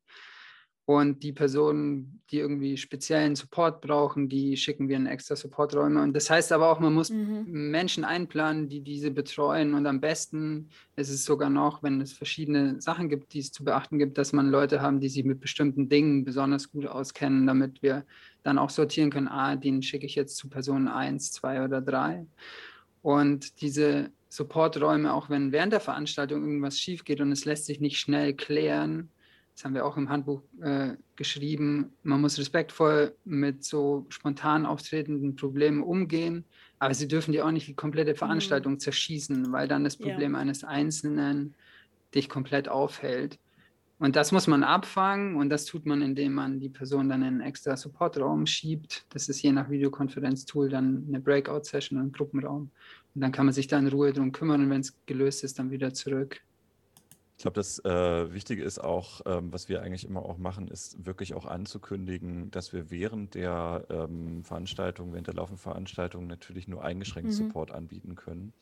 [SPEAKER 4] Und die Personen, die irgendwie speziellen Support brauchen, die schicken wir in extra Supporträume. Und das heißt aber auch, man muss mhm. Menschen einplanen, die diese betreuen. Und am besten ist es sogar noch, wenn es verschiedene Sachen gibt, die es zu beachten gibt, dass man Leute haben, die sich mit bestimmten Dingen besonders gut auskennen, damit wir dann auch sortieren können, ah, den schicke ich jetzt zu Person 1, 2 oder 3. Und diese Supporträume, auch wenn während der Veranstaltung irgendwas schief geht und es lässt sich nicht schnell klären, das haben wir auch im Handbuch äh, geschrieben, man muss respektvoll mit so spontan auftretenden Problemen umgehen, aber sie dürfen dir auch nicht die komplette mhm. Veranstaltung mhm. zerschießen, weil dann das Problem ja. eines Einzelnen dich komplett aufhält. Und das muss man abfangen und das tut man, indem man die Person dann in einen extra Supportraum schiebt. Das ist je nach Videokonferenztool dann eine Breakout-Session, ein Gruppenraum. Und dann kann man sich da in Ruhe drum kümmern und wenn es gelöst ist, dann wieder zurück.
[SPEAKER 3] Ich glaube, das äh, Wichtige ist auch, ähm, was wir eigentlich immer auch machen, ist wirklich auch anzukündigen, dass wir während der ähm, Veranstaltung, während der laufenden Veranstaltung natürlich nur eingeschränkt mhm. Support anbieten können.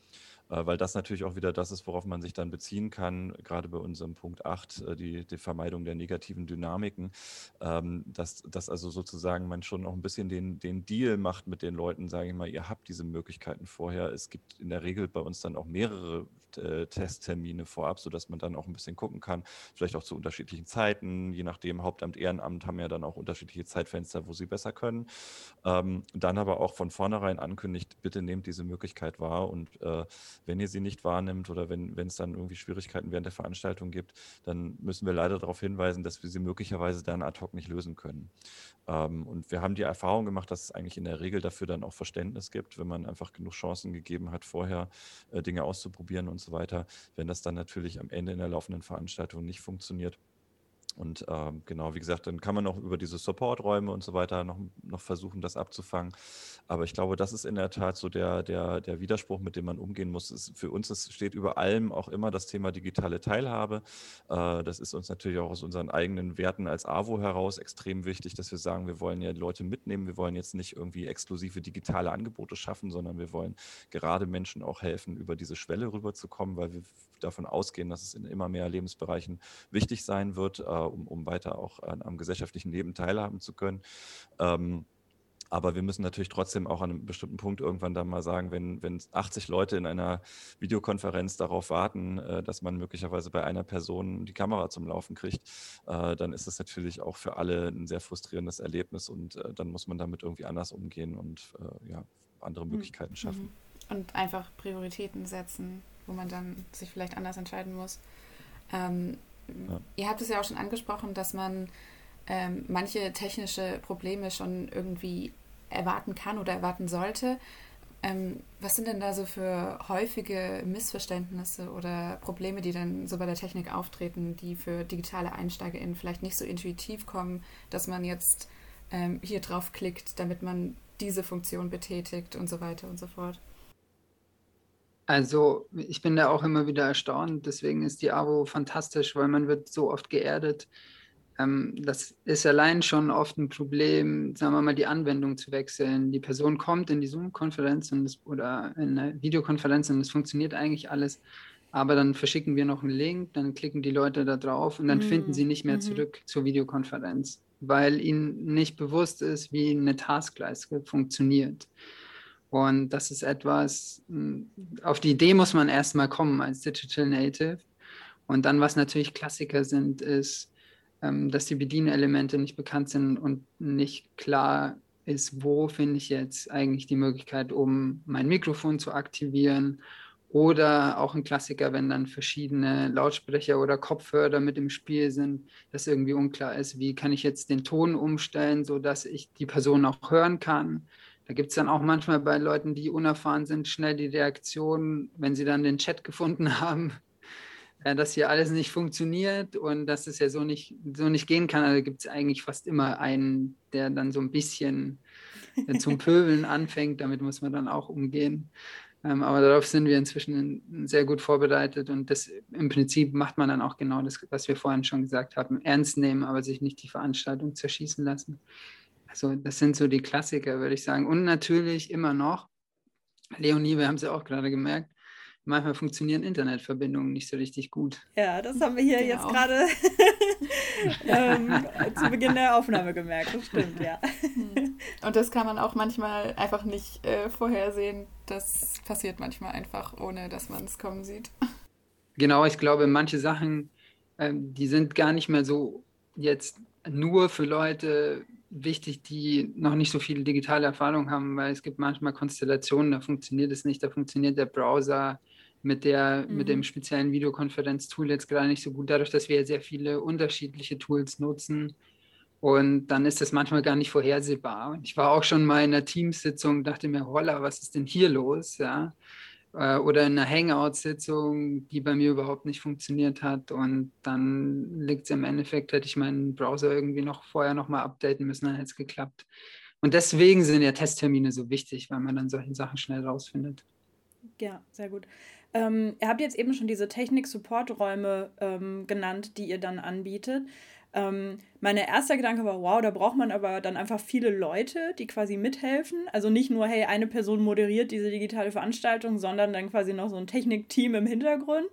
[SPEAKER 3] Äh, weil das natürlich auch wieder das ist, worauf man sich dann beziehen kann, gerade bei unserem Punkt 8, äh, die, die Vermeidung der negativen Dynamiken, ähm, dass, dass also sozusagen man schon auch ein bisschen den, den Deal macht mit den Leuten, sage ich mal, ihr habt diese Möglichkeiten vorher. Es gibt in der Regel bei uns dann auch mehrere äh, Testtermine vorab, sodass man dann auch ein bisschen gucken kann, vielleicht auch zu unterschiedlichen Zeiten, je nachdem Hauptamt, Ehrenamt haben ja dann auch unterschiedliche Zeitfenster, wo sie besser können. Ähm, dann aber auch von vornherein ankündigt, bitte nehmt diese Möglichkeit wahr und äh, wenn ihr sie nicht wahrnimmt oder wenn es dann irgendwie Schwierigkeiten während der Veranstaltung gibt, dann müssen wir leider darauf hinweisen, dass wir sie möglicherweise dann ad hoc nicht lösen können. Ähm, und wir haben die Erfahrung gemacht, dass es eigentlich in der Regel dafür dann auch Verständnis gibt, wenn man einfach genug Chancen gegeben hat, vorher äh, Dinge auszuprobieren und so weiter. Wenn das dann natürlich am Ende in der laufenden Veranstaltung nicht funktioniert, und ähm, genau, wie gesagt, dann kann man auch über diese Supporträume und so weiter noch, noch versuchen, das abzufangen. Aber ich glaube, das ist in der Tat so der, der, der Widerspruch, mit dem man umgehen muss. Ist, für uns ist, steht über allem auch immer das Thema digitale Teilhabe. Äh, das ist uns natürlich auch aus unseren eigenen Werten als AWO heraus extrem wichtig, dass wir sagen, wir wollen ja Leute mitnehmen. Wir wollen jetzt nicht irgendwie exklusive digitale Angebote schaffen, sondern wir wollen gerade Menschen auch helfen, über diese Schwelle rüberzukommen, weil wir davon ausgehen, dass es in immer mehr Lebensbereichen wichtig sein wird, äh, um, um weiter auch an, am gesellschaftlichen Leben teilhaben zu können. Ähm, Aber wir müssen natürlich trotzdem auch an einem bestimmten Punkt irgendwann dann mal sagen, wenn, wenn 80 Leute in einer Videokonferenz darauf warten, äh, dass man möglicherweise bei einer Person die Kamera zum Laufen kriegt, äh, dann ist das natürlich auch für alle ein sehr frustrierendes Erlebnis und äh, dann muss man damit irgendwie anders umgehen und ja, andere hm. Möglichkeiten schaffen.
[SPEAKER 5] Mhm. Und einfach Prioritäten setzen, wo man dann sich vielleicht anders entscheiden muss. Ähm, Ihr habt es ja auch schon angesprochen, dass man ähm, manche technische Probleme schon irgendwie erwarten kann oder erwarten sollte. Ähm, was sind denn da so für häufige Missverständnisse oder Probleme, die dann so bei der Technik auftreten, die für digitale EinsteigerInnen vielleicht nicht so intuitiv kommen, dass man jetzt ähm, hier drauf klickt, damit man diese Funktion betätigt und so weiter und so fort?
[SPEAKER 4] Also ich bin da auch immer wieder erstaunt, deswegen ist die AWO fantastisch, weil man wird so oft geerdet ähm, das ist allein schon oft ein Problem, sagen wir mal, die Anwendung zu wechseln. Die Person kommt in die Zoom-Konferenz oder in eine Videokonferenz und es funktioniert eigentlich alles. Aber dann verschicken wir noch einen Link, dann klicken die Leute da drauf und dann mhm. finden sie nicht mehr mhm. zurück zur Videokonferenz, weil ihnen nicht bewusst ist, wie eine Taskleiste funktioniert. Und das ist etwas, hm, auf die Idee muss man erstmal kommen als Digital Native. Und dann, was natürlich Klassiker sind, ist, ähm, dass die Bedienelemente nicht bekannt sind und nicht klar ist, wo finde ich jetzt eigentlich die Möglichkeit, um mein Mikrofon zu aktivieren. Oder auch ein Klassiker, wenn dann verschiedene Lautsprecher oder Kopfhörer mit im Spiel sind, dass irgendwie unklar ist, wie kann ich jetzt den Ton umstellen, sodass ich die Person auch hören kann. Da gibt es dann auch manchmal bei Leuten, die unerfahren sind, schnell die Reaktion, wenn sie dann den Chat gefunden haben, äh, dass hier alles nicht funktioniert und dass es ja so nicht, so nicht gehen kann. Also gibt es eigentlich fast immer einen, der dann so ein bisschen äh, zum Pöbeln anfängt. Damit muss man dann auch umgehen. Ähm, aber darauf sind wir inzwischen sehr gut vorbereitet und das im Prinzip macht man dann auch genau das, was wir vorhin schon gesagt haben, ernst nehmen, aber sich nicht die Veranstaltung zerschießen lassen. Also das sind so die Klassiker, würde ich sagen. Und natürlich immer noch, Leonie, wir haben es ja auch gerade gemerkt, manchmal funktionieren Internetverbindungen nicht so richtig gut.
[SPEAKER 2] Ja, das haben wir hier genau. jetzt gerade ähm, zu Beginn der Aufnahme gemerkt. Das stimmt, ja.
[SPEAKER 5] Hm. Und das kann man auch manchmal einfach nicht äh, vorhersehen. Das passiert manchmal einfach, ohne dass man es kommen sieht.
[SPEAKER 4] Genau, ich glaube, manche Sachen, ähm, die sind gar nicht mehr so jetzt nur für Leute wichtig, die noch nicht so viel digitale Erfahrung haben, weil es gibt manchmal Konstellationen, da funktioniert es nicht, da funktioniert der Browser mit, der, mhm. mit dem speziellen Videokonferenz-Tool jetzt gerade nicht so gut, dadurch, dass wir sehr viele unterschiedliche Tools nutzen. Und dann ist das manchmal gar nicht vorhersehbar. Ich war auch schon mal in einer Teamsitzung, dachte mir, holla, was ist denn hier los? Ja? Äh, oder in einer Hangout-Sitzung, die bei mir überhaupt nicht funktioniert hat. Und dann liegt es im Endeffekt, hätte ich meinen Browser irgendwie noch vorher nochmal updaten müssen, dann hätte es geklappt. Und deswegen sind ja Testtermine so wichtig, weil man dann solche Sachen schnell rausfindet.
[SPEAKER 2] Ja, sehr gut. Ähm, ihr habt jetzt eben schon diese Technik-Support-Räume ähm, genannt, die ihr dann anbietet. Ähm, mein erster Gedanke war, wow, da braucht man aber dann einfach viele Leute, die quasi mithelfen. Also nicht nur, hey, eine Person moderiert diese digitale Veranstaltung, sondern dann quasi noch so ein Technikteam im Hintergrund.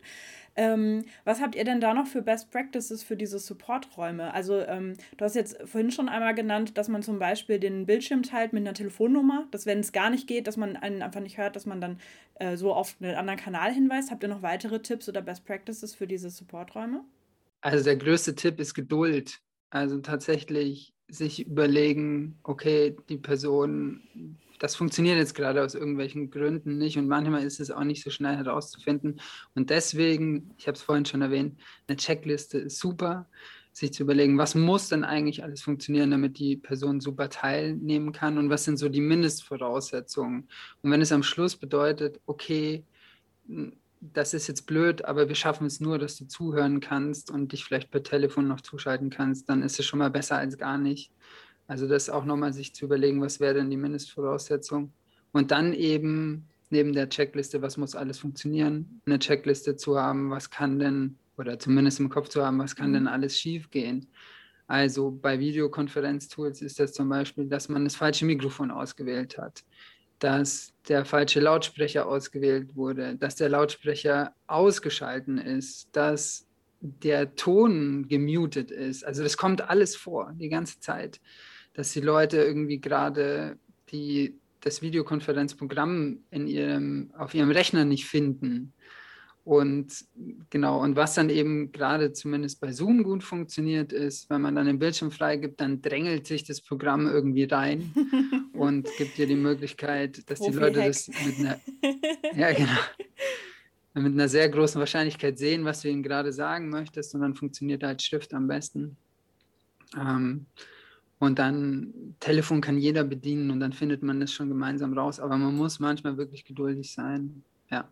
[SPEAKER 2] Ähm, was habt ihr denn da noch für Best Practices für diese Supporträume? Also ähm, du hast jetzt vorhin schon einmal genannt, dass man zum Beispiel den Bildschirm teilt mit einer Telefonnummer, dass wenn es gar nicht geht, dass man einen einfach nicht hört, dass man dann äh, so auf einen anderen Kanal hinweist. Habt ihr noch weitere Tipps oder Best Practices für diese Supporträume?
[SPEAKER 4] Also der größte Tipp ist Geduld. Also tatsächlich sich überlegen, okay, die Person das funktioniert jetzt gerade aus irgendwelchen Gründen nicht und manchmal ist es auch nicht so schnell herauszufinden. Und deswegen, ich habe es vorhin schon erwähnt, eine Checkliste ist super, sich zu überlegen, was muss denn eigentlich alles funktionieren, damit die Person super teilnehmen kann und was sind so die Mindestvoraussetzungen. Und wenn es am Schluss bedeutet, okay, das ist jetzt blöd, aber wir schaffen es nur, dass du zuhören kannst und dich vielleicht per Telefon noch zuschalten kannst, dann ist es schon mal besser als gar nicht. Also das auch nochmal sich zu überlegen, was wäre denn die Mindestvoraussetzung. Und dann eben neben der Checkliste, was muss alles funktionieren, eine Checkliste zu haben, was kann denn, oder zumindest im Kopf zu haben, was kann mhm. denn alles schiefgehen. Also bei Videokonferenztools ist das zum Beispiel, dass man das falsche Mikrofon ausgewählt hat, dass der falsche Lautsprecher ausgewählt wurde, dass der Lautsprecher ausgeschalten ist, dass der Ton gemutet ist. Also das kommt alles vor, die ganze Zeit dass die Leute irgendwie gerade das Videokonferenzprogramm in ihrem, auf ihrem Rechner nicht finden. Und genau, und was dann eben gerade zumindest bei Zoom gut funktioniert, ist, wenn man dann den Bildschirm freigibt, dann drängelt sich das Programm irgendwie rein und gibt dir die Möglichkeit, dass die Leute das mit einer, ja, genau, mit einer sehr großen Wahrscheinlichkeit sehen, was du ihnen gerade sagen möchtest, und dann funktioniert halt Schrift am besten. Ähm, und dann Telefon kann jeder bedienen und dann findet man das schon gemeinsam raus. Aber man muss manchmal wirklich geduldig sein. Ja.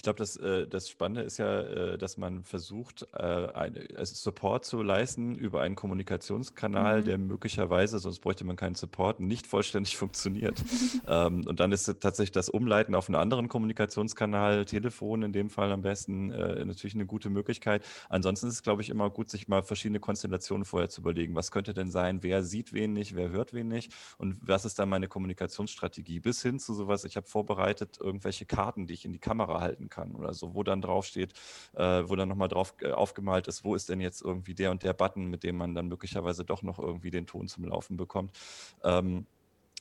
[SPEAKER 3] Ich glaube, das, äh, das Spannende ist ja, äh, dass man versucht, äh, eine, also Support zu leisten über einen Kommunikationskanal, mhm. der möglicherweise, sonst bräuchte man keinen Support, nicht vollständig funktioniert. ähm, und dann ist tatsächlich das Umleiten auf einen anderen Kommunikationskanal, Telefon in dem Fall am besten, äh, natürlich eine gute Möglichkeit. Ansonsten ist es, glaube ich, immer gut, sich mal verschiedene Konstellationen vorher zu überlegen. Was könnte denn sein? Wer sieht wen nicht? Wer hört wen nicht? Und was ist dann meine Kommunikationsstrategie? Bis hin zu sowas, ich habe vorbereitet irgendwelche Karten, die ich in die Kamera halten kann oder so, wo dann draufsteht, äh, wo dann nochmal drauf äh, aufgemalt ist, wo ist denn jetzt irgendwie der und der Button, mit dem man dann möglicherweise doch noch irgendwie den Ton zum Laufen bekommt. Ähm,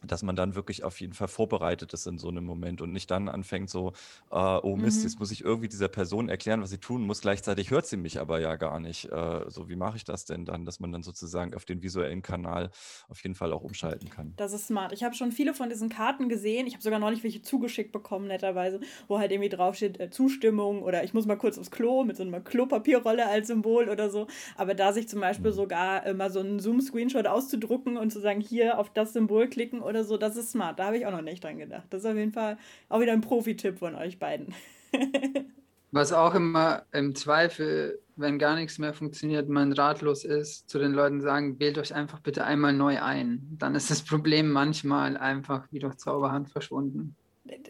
[SPEAKER 3] dass man dann wirklich auf jeden Fall vorbereitet ist in so einem Moment und nicht dann anfängt so, äh, oh Mist, mhm. jetzt muss ich irgendwie dieser Person erklären, was sie tun muss. Gleichzeitig hört sie mich aber ja gar nicht. Äh, so, wie mache ich das denn dann, dass man dann sozusagen auf den visuellen Kanal auf jeden Fall auch umschalten kann?
[SPEAKER 2] Das ist smart. Ich habe schon viele von diesen Karten gesehen. Ich habe sogar neulich welche zugeschickt bekommen, netterweise, wo halt irgendwie draufsteht äh, Zustimmung oder ich muss mal kurz aufs Klo mit so einer Klopapierrolle als Symbol oder so. Aber da sich zum Beispiel mhm. sogar äh, mal so einen Zoom-Screenshot auszudrucken und zu sagen, hier auf das Symbol klicken oder so, das ist smart. Da habe ich auch noch nicht dran gedacht. Das ist auf jeden Fall auch wieder ein Profi-Tipp von euch beiden.
[SPEAKER 4] Was auch immer im Zweifel, wenn gar nichts mehr funktioniert, man ratlos ist, zu den Leuten sagen, wählt euch einfach bitte einmal neu ein. Dann ist das Problem manchmal einfach wie durch Zauberhand verschwunden.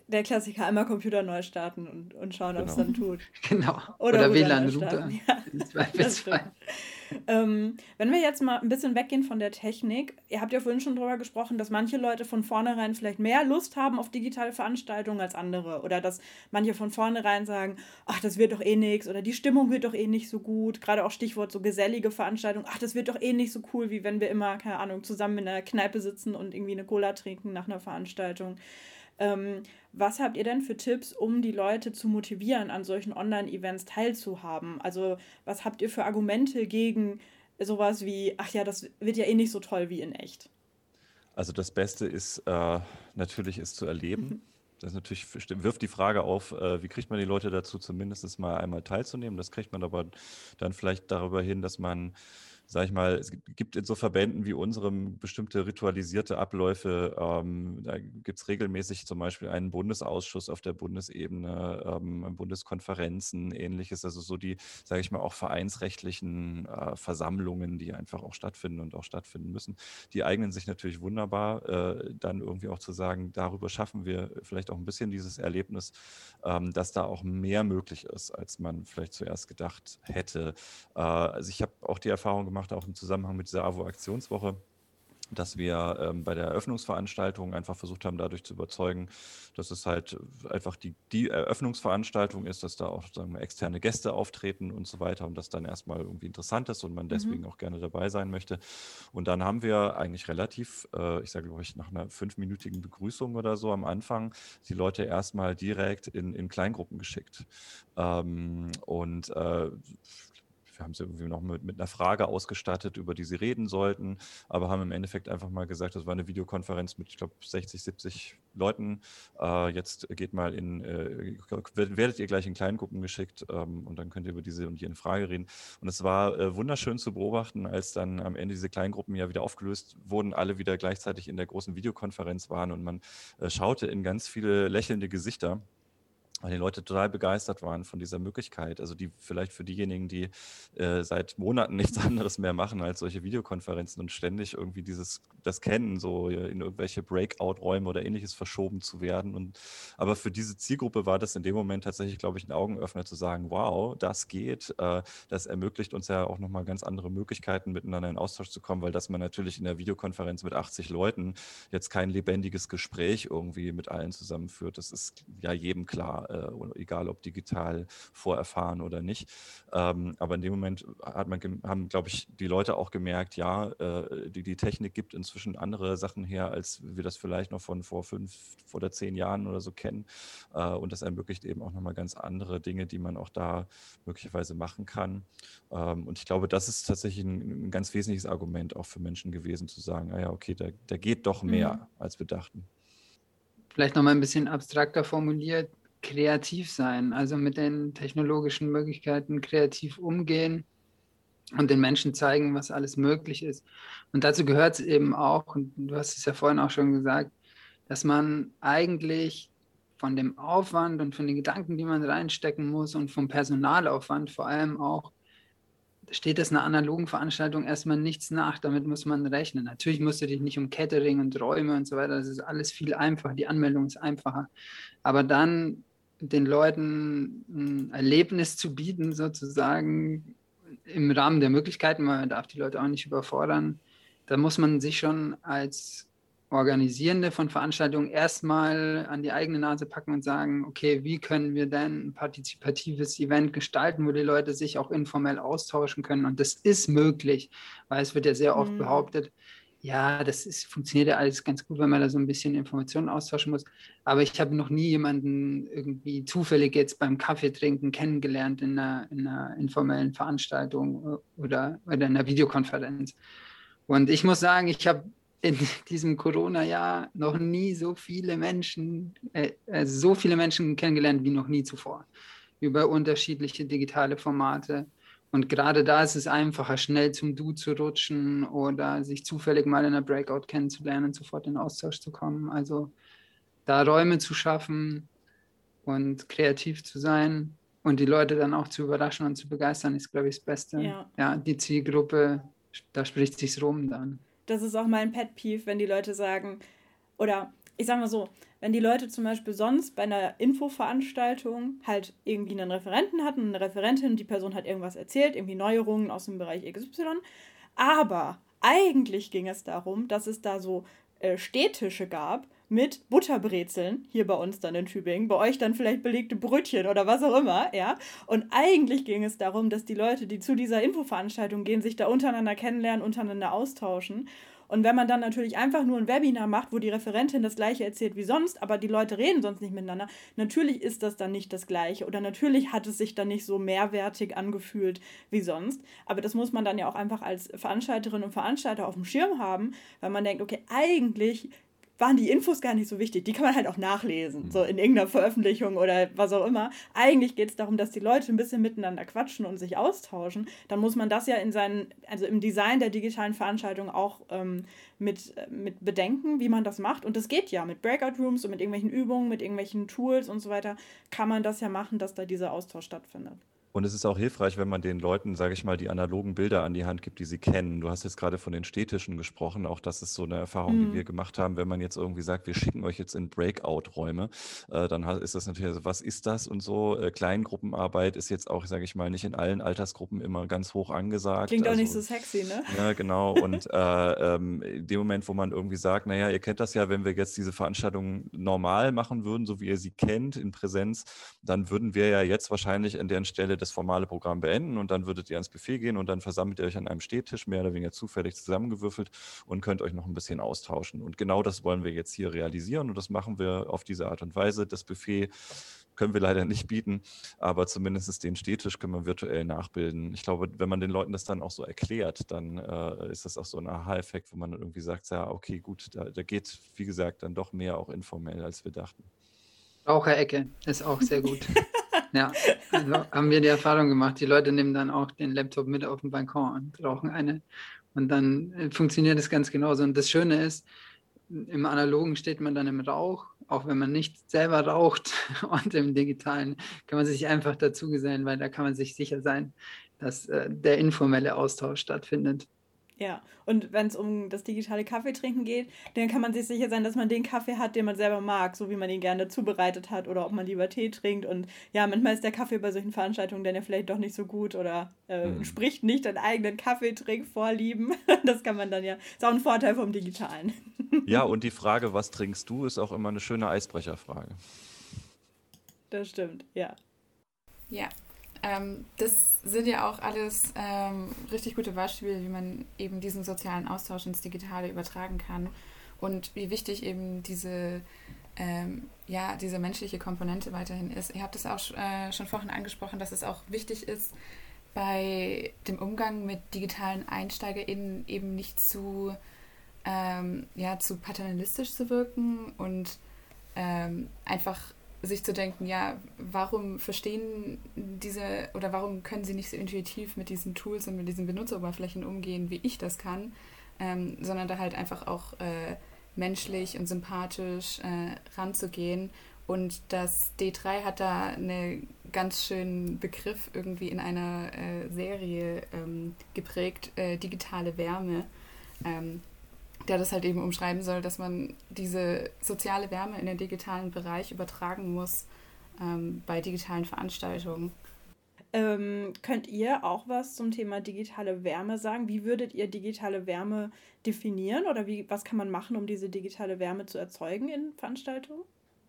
[SPEAKER 2] Der Klassiker, einmal Computer neu starten und, und schauen, genau. ob es dann tut.
[SPEAKER 4] Genau. Oder, Oder WLAN-Router.
[SPEAKER 2] Ja, ähm, wenn wir jetzt mal ein bisschen weggehen von der Technik, ihr habt ja vorhin schon darüber gesprochen, dass manche Leute von vornherein vielleicht mehr Lust haben auf digitale Veranstaltungen als andere. Oder dass manche von vornherein sagen, ach, das wird doch eh nichts oder die Stimmung wird doch eh nicht so gut. Gerade auch Stichwort so gesellige Veranstaltungen, ach, das wird doch eh nicht so cool, wie wenn wir immer, keine Ahnung, zusammen in einer Kneipe sitzen und irgendwie eine Cola trinken nach einer Veranstaltung. Ähm, was habt ihr denn für Tipps, um die Leute zu motivieren, an solchen Online-Events teilzuhaben? Also was habt ihr für Argumente gegen sowas wie, ach ja, das wird ja eh nicht so toll wie in echt?
[SPEAKER 3] Also das Beste ist äh, natürlich es zu erleben. Das natürlich wirft die Frage auf, äh, wie kriegt man die Leute dazu, zumindest mal einmal teilzunehmen. Das kriegt man aber dann vielleicht darüber hin, dass man sag ich mal, es gibt in so Verbänden wie unserem bestimmte ritualisierte Abläufe. Ähm, da gibt es regelmäßig zum Beispiel einen Bundesausschuss auf der Bundesebene, ähm, Bundeskonferenzen, ähnliches. Also so die, sage ich mal, auch vereinsrechtlichen äh, Versammlungen, die einfach auch stattfinden und auch stattfinden müssen. Die eignen sich natürlich wunderbar, äh, dann irgendwie auch zu sagen, darüber schaffen wir vielleicht auch ein bisschen dieses Erlebnis, ähm, dass da auch mehr möglich ist, als man vielleicht zuerst gedacht hätte. Äh, also ich habe auch die Erfahrung gemacht, gemacht, auch im Zusammenhang mit dieser AWO-Aktionswoche, dass wir ähm, bei der Eröffnungsveranstaltung einfach versucht haben, dadurch zu überzeugen, dass es halt einfach die, die Eröffnungsveranstaltung ist, dass da auch sagen wir, externe Gäste auftreten und so weiter und das dann erstmal irgendwie interessant ist und man mhm. deswegen mhm. auch gerne dabei sein möchte. Und dann haben wir eigentlich relativ, äh, ich sage glaube ich, nach einer fünfminütigen Begrüßung oder so am Anfang die Leute erstmal direkt in, in Kleingruppen geschickt. Ähm, und äh, wir haben sie irgendwie noch mit, mit einer Frage ausgestattet, über die sie reden sollten, aber haben im Endeffekt einfach mal gesagt, das war eine Videokonferenz mit, ich glaube, 60, 70 Leuten. Äh, jetzt geht mal in, äh, werdet ihr gleich in Kleingruppen geschickt ähm, und dann könnt ihr über diese und jene Frage reden. Und es war äh, wunderschön zu beobachten, als dann am Ende diese Kleingruppen ja wieder aufgelöst wurden, alle wieder gleichzeitig in der großen Videokonferenz waren und man äh, schaute in ganz viele lächelnde Gesichter weil die Leute total begeistert waren von dieser Möglichkeit. Also die vielleicht für diejenigen, die äh, seit Monaten nichts anderes mehr machen als solche Videokonferenzen und ständig irgendwie dieses das kennen, so in irgendwelche Breakout-Räume oder ähnliches verschoben zu werden. Und aber für diese Zielgruppe war das in dem Moment tatsächlich, glaube ich, ein Augenöffner zu sagen, wow, das geht. Äh, das ermöglicht uns ja auch nochmal ganz andere Möglichkeiten, miteinander in Austausch zu kommen, weil dass man natürlich in der Videokonferenz mit 80 Leuten jetzt kein lebendiges Gespräch irgendwie mit allen zusammenführt. Das ist ja jedem klar äh, egal ob digital vorerfahren oder nicht. Ähm, aber in dem Moment hat man, haben, glaube ich, die Leute auch gemerkt, ja, äh, die, die Technik gibt inzwischen andere Sachen her, als wir das vielleicht noch von vor fünf oder zehn Jahren oder so kennen. Äh, und das ermöglicht eben auch nochmal ganz andere Dinge, die man auch da möglicherweise machen kann. Ähm, und ich glaube, das ist tatsächlich ein, ein, ganz wesentliches Argument auch für Menschen gewesen, zu sagen, ah ja, okay, da, da geht doch mehr, mhm. als wir dachten.
[SPEAKER 4] Vielleicht nochmal ein bisschen abstrakter formuliert, kreativ sein, also mit den technologischen Möglichkeiten kreativ umgehen und den Menschen zeigen, was alles möglich ist. Und dazu gehört es eben auch, und du hast es ja vorhin auch schon gesagt, dass man eigentlich von dem Aufwand und von den Gedanken, die man reinstecken muss und vom Personalaufwand vor allem auch, steht es einer analogen Veranstaltung erstmal nichts nach. Damit muss man rechnen. Natürlich musst du dich nicht um Catering und Räume und so weiter, das ist alles viel einfacher. Die Anmeldung ist einfacher. Aber dann den Leuten ein Erlebnis zu bieten, sozusagen im Rahmen der Möglichkeiten, weil man darf die Leute auch nicht überfordern, da muss man sich schon als Organisierende von Veranstaltungen erstmal an die eigene Nase packen und sagen, okay, wie können wir denn ein partizipatives Event gestalten, wo die Leute sich auch informell austauschen können. Und das ist möglich, weil es wird ja sehr oft mhm. behauptet, ja, das ist, funktioniert ja alles ganz gut, wenn man da so ein bisschen Informationen austauschen muss. Aber ich habe noch nie jemanden irgendwie zufällig jetzt beim Kaffee trinken kennengelernt in einer, in einer informellen Veranstaltung oder, oder in einer Videokonferenz. Und ich muss sagen, ich habe in diesem Corona-Jahr noch nie so viele Menschen, äh, äh, so viele Menschen kennengelernt wie noch nie zuvor über unterschiedliche digitale Formate. Und gerade da ist es einfacher, schnell zum Du zu rutschen oder sich zufällig mal in einer Breakout kennenzulernen und sofort in Austausch zu kommen. Also da Räume zu schaffen und kreativ zu sein und die Leute dann auch zu überraschen und zu begeistern, ist, glaube ich, das Beste. Ja, ja die Zielgruppe, da spricht sich's rum dann
[SPEAKER 2] das ist auch mein Pet Peeve, wenn die Leute sagen, oder ich sag mal so, wenn die Leute zum Beispiel sonst bei einer Infoveranstaltung halt irgendwie einen Referenten hatten, eine Referentin, die Person hat irgendwas erzählt, irgendwie Neuerungen aus dem Bereich XY, aber eigentlich ging es darum, dass es da so äh, Stehtische gab mit Butterbrezeln, hier bei uns dann in Tübingen, bei euch dann vielleicht belegte Brötchen oder was auch immer, ja. Und eigentlich ging es darum, dass die Leute, die zu dieser Infoveranstaltung gehen, sich da untereinander kennenlernen, untereinander austauschen. Und wenn man dann natürlich einfach nur ein Webinar macht, wo die Referentin das gleiche erzählt wie sonst, aber die Leute reden sonst nicht miteinander, natürlich ist das dann nicht das gleiche oder natürlich hat es sich dann nicht so mehrwertig angefühlt wie sonst. Aber das muss man dann ja auch einfach als Veranstalterin und Veranstalter auf dem Schirm haben, weil man denkt, okay, eigentlich waren die Infos gar nicht so wichtig. Die kann man halt auch nachlesen, so in irgendeiner Veröffentlichung oder was auch immer. Eigentlich geht es darum, dass die Leute ein bisschen miteinander quatschen und sich austauschen. Dann muss man das ja in seinen, also im Design der digitalen Veranstaltung auch ähm, mit, mit bedenken, wie man das macht. Und das geht ja mit Breakout Rooms und mit irgendwelchen Übungen, mit irgendwelchen Tools und so weiter, kann man das ja machen, dass da dieser Austausch stattfindet.
[SPEAKER 3] Und es ist auch hilfreich, wenn man den Leuten, sage ich mal, die analogen Bilder an die Hand gibt, die sie kennen. Du hast jetzt gerade von den Städtischen gesprochen. Auch das ist so eine Erfahrung, mhm. die wir gemacht haben. Wenn man jetzt irgendwie sagt, wir schicken euch jetzt in Breakout-Räume, äh, dann ist das natürlich, also was ist das und so. Äh, Kleingruppenarbeit ist jetzt auch, sage ich mal, nicht in allen Altersgruppen immer ganz hoch angesagt.
[SPEAKER 2] Klingt also, auch nicht so sexy, ne?
[SPEAKER 3] Ja, genau. Und äh, ähm, in dem Moment, wo man irgendwie sagt, naja, ihr kennt das ja, wenn wir jetzt diese Veranstaltung normal machen würden, so wie ihr sie kennt, in Präsenz, dann würden wir ja jetzt wahrscheinlich an der Stelle das formale Programm beenden und dann würdet ihr ans Buffet gehen und dann versammelt ihr euch an einem Stehtisch, mehr oder weniger zufällig zusammengewürfelt und könnt euch noch ein bisschen austauschen. Und genau das wollen wir jetzt hier realisieren und das machen wir auf diese Art und Weise. Das Buffet können wir leider nicht bieten, aber zumindest den Stehtisch können wir virtuell nachbilden. Ich glaube, wenn man den Leuten das dann auch so erklärt, dann äh, ist das auch so ein Aha-Effekt, wo man irgendwie sagt, ja, okay, gut, da, da geht, wie gesagt, dann doch mehr auch informell, als wir dachten.
[SPEAKER 4] Raucherecke ist auch sehr gut. Ja, also haben wir die Erfahrung gemacht, die Leute nehmen dann auch den Laptop mit auf den Balkon und rauchen eine. Und dann äh, funktioniert es ganz genauso. Und das Schöne ist, im Analogen steht man dann im Rauch, auch wenn man nicht selber raucht. Und im Digitalen kann man sich einfach dazugesellen, weil da kann man sich sicher sein, dass äh, der informelle Austausch stattfindet.
[SPEAKER 2] Ja, und wenn es um das digitale Kaffeetrinken geht, dann kann man sich sicher sein, dass man den Kaffee hat, den man selber mag, so wie man ihn gerne zubereitet hat oder ob man lieber Tee trinkt. Und ja, manchmal ist der Kaffee bei solchen Veranstaltungen dann ja vielleicht doch nicht so gut oder äh, mhm. spricht nicht an eigenen Kaffeetrinkvorlieben. Das kann man dann ja, ist auch ein Vorteil vom Digitalen.
[SPEAKER 3] Ja, und die Frage, was trinkst du, ist auch immer eine schöne Eisbrecherfrage.
[SPEAKER 2] Das stimmt, ja.
[SPEAKER 5] Ja, ähm, das sind ja auch alles ähm, richtig gute Beispiele, wie man eben diesen sozialen Austausch ins Digitale übertragen kann und wie wichtig eben diese, ähm, ja, diese menschliche Komponente weiterhin ist. Ihr habt es auch äh, schon vorhin angesprochen, dass es auch wichtig ist, bei dem Umgang mit digitalen EinsteigerInnen eben nicht zu, ähm, ja, zu paternalistisch zu wirken und ähm, einfach sich zu denken, ja, warum verstehen diese oder warum können sie nicht so intuitiv mit diesen Tools und mit diesen Benutzeroberflächen umgehen, wie ich das kann, ähm, sondern da halt einfach auch äh, menschlich und sympathisch äh, ranzugehen. Und das D3 hat da einen ganz schönen Begriff irgendwie in einer äh, Serie ähm, geprägt, äh, digitale Wärme. Ähm, der das halt eben umschreiben soll, dass man diese soziale Wärme in den digitalen Bereich übertragen muss ähm, bei digitalen Veranstaltungen.
[SPEAKER 2] Ähm, könnt ihr auch was zum Thema digitale Wärme sagen? Wie würdet ihr digitale Wärme definieren oder wie, was kann man machen, um diese digitale Wärme zu erzeugen in Veranstaltungen?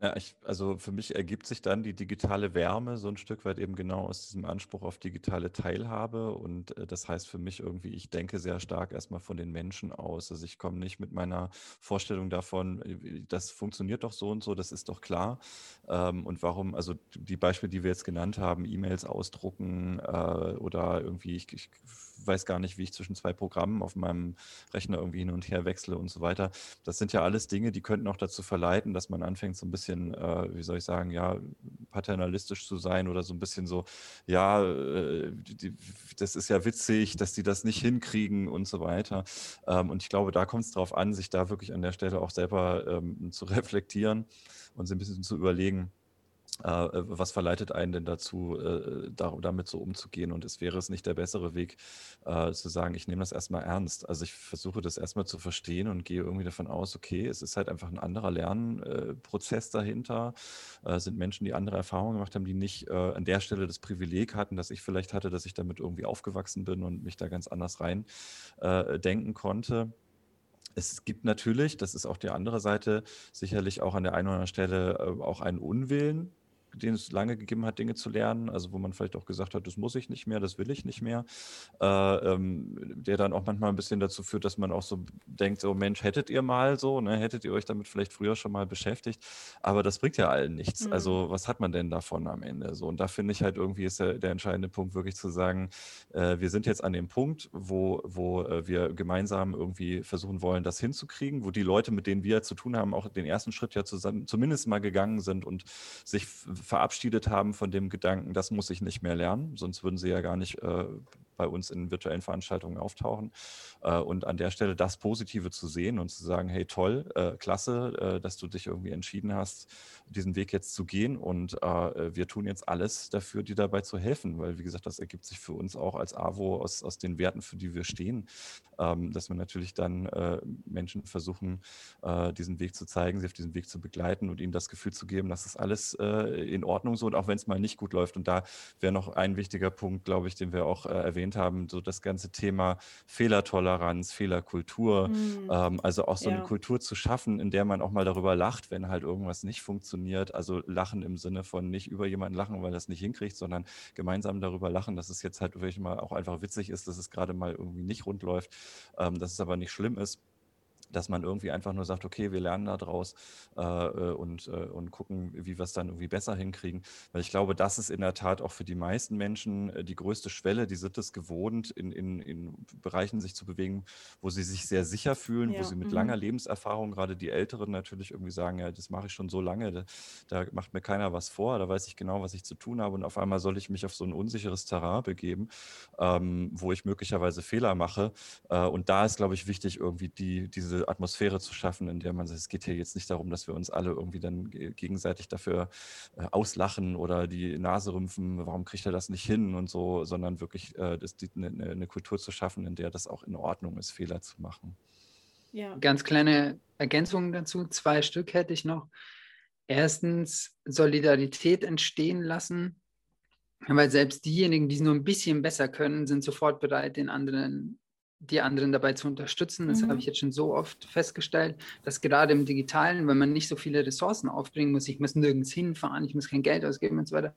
[SPEAKER 3] Ja, ich, also für mich ergibt sich dann die digitale Wärme so ein Stück weit eben genau aus diesem Anspruch auf digitale Teilhabe. Und äh, das heißt für mich irgendwie, ich denke sehr stark erstmal von den Menschen aus. Also ich komme nicht mit meiner Vorstellung davon, äh, das funktioniert doch so und so, das ist doch klar. Ähm, und warum, also die Beispiele, die wir jetzt genannt haben, E-Mails ausdrucken äh, oder irgendwie, ich, ich weiß gar nicht, wie ich zwischen zwei Programmen auf meinem Rechner irgendwie hin und her wechsle und so weiter. Das sind ja alles Dinge, die könnten auch dazu verleiten, dass man anfängt, so ein bisschen, äh, wie soll ich sagen, ja, paternalistisch zu sein oder so ein bisschen so, ja, äh, die, das ist ja witzig, dass die das nicht hinkriegen und so weiter. Ähm, und ich glaube, da kommt es darauf an, sich da wirklich an der Stelle auch selber ähm, zu reflektieren und sich ein bisschen zu überlegen, was verleitet einen denn dazu, äh, damit so umzugehen? Und es wäre es nicht der bessere Weg, zu sagen, ich nehme das erstmal ernst. Also ich versuche das erstmal zu verstehen und gehe irgendwie davon aus, okay, es ist halt einfach ein anderer Lernprozess dahinter. Es sind Menschen, die andere Erfahrungen gemacht haben, die nicht an der Stelle das Privileg hatten, dass ich vielleicht hatte, dass ich damit irgendwie aufgewachsen bin und mich da ganz anders rein denken konnte. Es gibt natürlich, das ist auch die andere Seite, sicherlich auch an der einen oder anderen Stelle auch einen Unwillen den es lange gegeben hat, Dinge zu lernen, also wo man vielleicht auch gesagt hat, das muss ich nicht mehr, das will ich nicht mehr, äh, ähm, der dann auch manchmal ein bisschen dazu führt, dass man auch so denkt, so Mensch, hättet ihr mal so, ne, hättet ihr euch damit vielleicht früher schon mal beschäftigt, aber das bringt ja allen nichts. Mhm. Also was hat man denn davon am Ende? So und da finde ich halt irgendwie ist der, der entscheidende Punkt wirklich zu sagen, äh, wir sind jetzt an dem Punkt, wo, wo äh, wir gemeinsam irgendwie versuchen wollen, das hinzukriegen, wo die Leute, mit denen wir zu tun haben, auch den ersten Schritt ja zusammen, zumindest mal gegangen sind und sich verabschiedet haben von dem Gedanken, das muss ich nicht mehr lernen, sonst würden sie ja gar nicht äh, bei uns in virtuellen Veranstaltungen auftauchen. Äh, und an der Stelle das Positive zu sehen und zu sagen, hey toll, äh, klasse, äh, dass du dich irgendwie entschieden hast, diesen Weg jetzt zu gehen. Und wir tun jetzt alles dafür, dir dabei zu helfen, weil wie gesagt, das ergibt sich für uns auch als AWO aus, aus den Werten, für die wir stehen, ähm, dass wir natürlich dann Menschen versuchen, diesen Weg zu zeigen, sie auf diesem Weg zu begleiten und ihnen das Gefühl zu geben, dass es alles in Ordnung so und auch wenn es mal nicht gut läuft. Und da wäre noch ein wichtiger Punkt, glaube ich, den wir auch erwähnt erwähnt haben, so das ganze Thema Fehlertoleranz, Fehlerkultur, mhm. ähm, also auch so ja. eine Kultur zu schaffen, in der man auch mal darüber lacht, wenn halt irgendwas nicht funktioniert. Also lachen im Sinne von nicht über jemanden lachen, weil es nicht hinkriegt, sondern gemeinsam darüber lachen, dass es jetzt halt wirklich mal auch einfach witzig ist, dass es gerade mal irgendwie nicht rund läuft, ähm, dass es aber nicht schlimm ist dass man irgendwie einfach nur sagt, okay, wir lernen da draus äh, äh, und, äh, und gucken, wie wir es dann irgendwie besser hinkriegen. Weil ich glaube, das ist in der Tat auch für die meisten Menschen äh, die größte Schwelle. Die sind es gewohnt, in, in, in Bereichen sich zu bewegen, wo sie sich sehr sicher fühlen, ja. wo sie mit mhm. langer Lebenserfahrung, gerade die Älteren natürlich irgendwie sagen, ja, das mache ich schon so lange, da, da, macht mir keiner was vor, da weiß ich genau, was ich zu tun habe und auf einmal soll ich mich auf so ein unsicheres Terrain begeben, ähm, wo ich möglicherweise Fehler mache. Äh, und da ist, glaube ich, wichtig, irgendwie die, diese Atmosphäre zu schaffen, in der man sagt, es geht hier jetzt nicht darum, dass wir uns alle irgendwie dann gegenseitig dafür äh, auslachen oder die Nase rümpfen, warum kriegt er das nicht hin und so, sondern wirklich äh, eine, eine Kultur zu schaffen, in der das auch in Ordnung ist, Fehler zu machen.
[SPEAKER 4] Ja. Ganz kleine Ergänzungen dazu, zwei Stück hätte ich noch. Erstens Solidarität entstehen lassen, weil selbst diejenigen, die es nur ein bisschen besser können, sind sofort bereit, den anderen die anderen dabei zu unterstützen. Das
[SPEAKER 2] Mhm.
[SPEAKER 4] habe ich jetzt schon so oft festgestellt, dass gerade im Digitalen, wenn man nicht so viele Ressourcen aufbringen muss, ich muss nirgends hinfahren, ich muss kein Geld ausgeben und so weiter.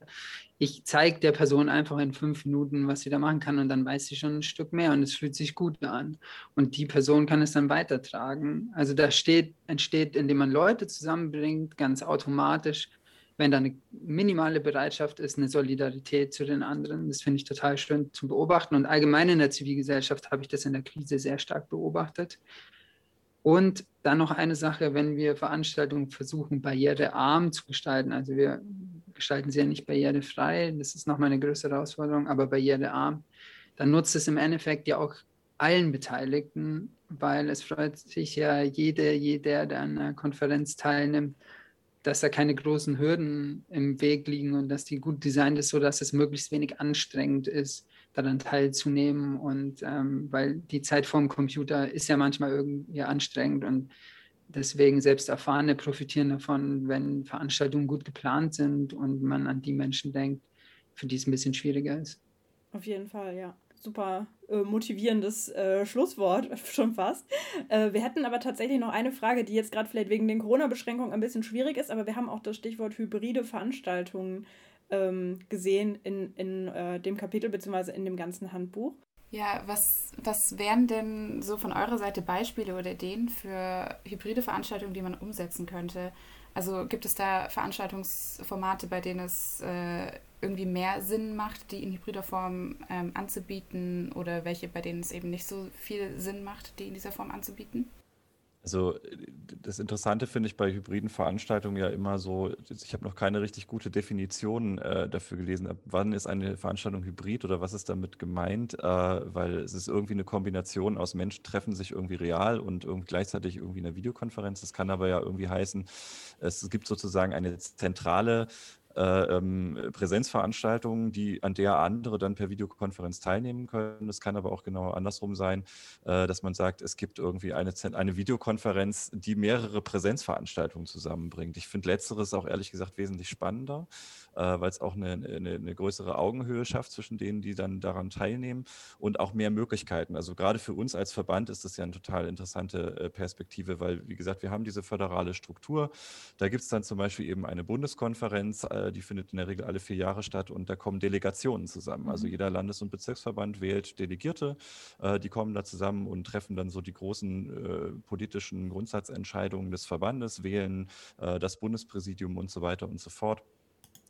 [SPEAKER 4] Ich zeige der Person einfach in fünf Minuten, was sie da machen kann und dann weiß sie schon ein Stück mehr und es fühlt sich gut an. Und die Person kann es dann weitertragen. Also da steht, entsteht, indem man Leute zusammenbringt, ganz automatisch wenn da eine minimale Bereitschaft ist, eine Solidarität zu den anderen. Das finde ich total schön zu beobachten. Und allgemein in der Zivilgesellschaft habe ich das in der Krise sehr stark beobachtet. Und dann noch eine Sache, wenn wir Veranstaltungen versuchen, barrierearm zu gestalten. Also wir gestalten sie ja nicht barrierefrei, das ist nochmal eine größere Herausforderung, aber barrierearm, dann nutzt es im Endeffekt ja auch allen Beteiligten, weil es freut sich ja jede, jeder, der an einer Konferenz teilnimmt, dass da keine großen Hürden im Weg liegen und dass die gut designt ist, sodass es möglichst wenig anstrengend ist, daran teilzunehmen. Und ähm, weil die Zeit vorm Computer ist ja manchmal irgendwie anstrengend und deswegen selbst Erfahrene profitieren davon, wenn Veranstaltungen gut geplant sind und man an die Menschen denkt, für die es ein bisschen schwieriger ist.
[SPEAKER 2] Auf jeden Fall, ja super äh, motivierendes äh, Schlusswort, schon fast. Äh, wir hätten aber tatsächlich noch eine Frage, die jetzt gerade vielleicht wegen den Corona-Beschränkungen ein bisschen schwierig ist, aber wir haben auch das Stichwort hybride Veranstaltungen ähm, gesehen in, in äh, dem Kapitel bzw. in dem ganzen Handbuch.
[SPEAKER 5] Ja, was, was wären denn so von eurer Seite Beispiele oder Ideen für hybride Veranstaltungen, die man umsetzen könnte? Also gibt es da Veranstaltungsformate, bei denen es äh, irgendwie mehr Sinn macht, die in hybrider Form ähm, anzubieten oder welche, bei denen es eben nicht so viel Sinn macht, die in dieser Form anzubieten?
[SPEAKER 3] Also das Interessante finde ich bei hybriden Veranstaltungen ja immer so, ich habe noch keine richtig gute Definition äh, dafür gelesen, ab wann ist eine Veranstaltung hybrid oder was ist damit gemeint, äh, weil es ist irgendwie eine Kombination aus Menschen treffen sich irgendwie real und irgendwie gleichzeitig irgendwie eine Videokonferenz. Das kann aber ja irgendwie heißen, es gibt sozusagen eine zentrale äh, ähm, Präsenzveranstaltungen, die, an der andere dann per Videokonferenz teilnehmen können. Es kann aber auch genau andersrum sein, äh, dass man sagt, es gibt irgendwie eine, eine Videokonferenz, die mehrere Präsenzveranstaltungen zusammenbringt. Ich finde letzteres auch ehrlich gesagt wesentlich spannender, äh, weil es auch eine, eine, eine, größere Augenhöhe schafft zwischen denen, die dann daran teilnehmen und auch mehr Möglichkeiten. Also gerade für uns als Verband ist das ja eine total interessante äh, Perspektive, weil, wie gesagt, wir haben diese föderale Struktur. Da gibt es dann zum Beispiel eben eine Bundeskonferenz, äh, die findet in der Regel alle vier Jahre statt und da kommen Delegationen zusammen. Also mhm. jeder Landes- und Bezirksverband wählt Delegierte, äh, die kommen da zusammen und treffen dann so die großen äh, politischen Grundsatzentscheidungen des Verbandes, wählen äh, das Bundespräsidium und so weiter und so fort.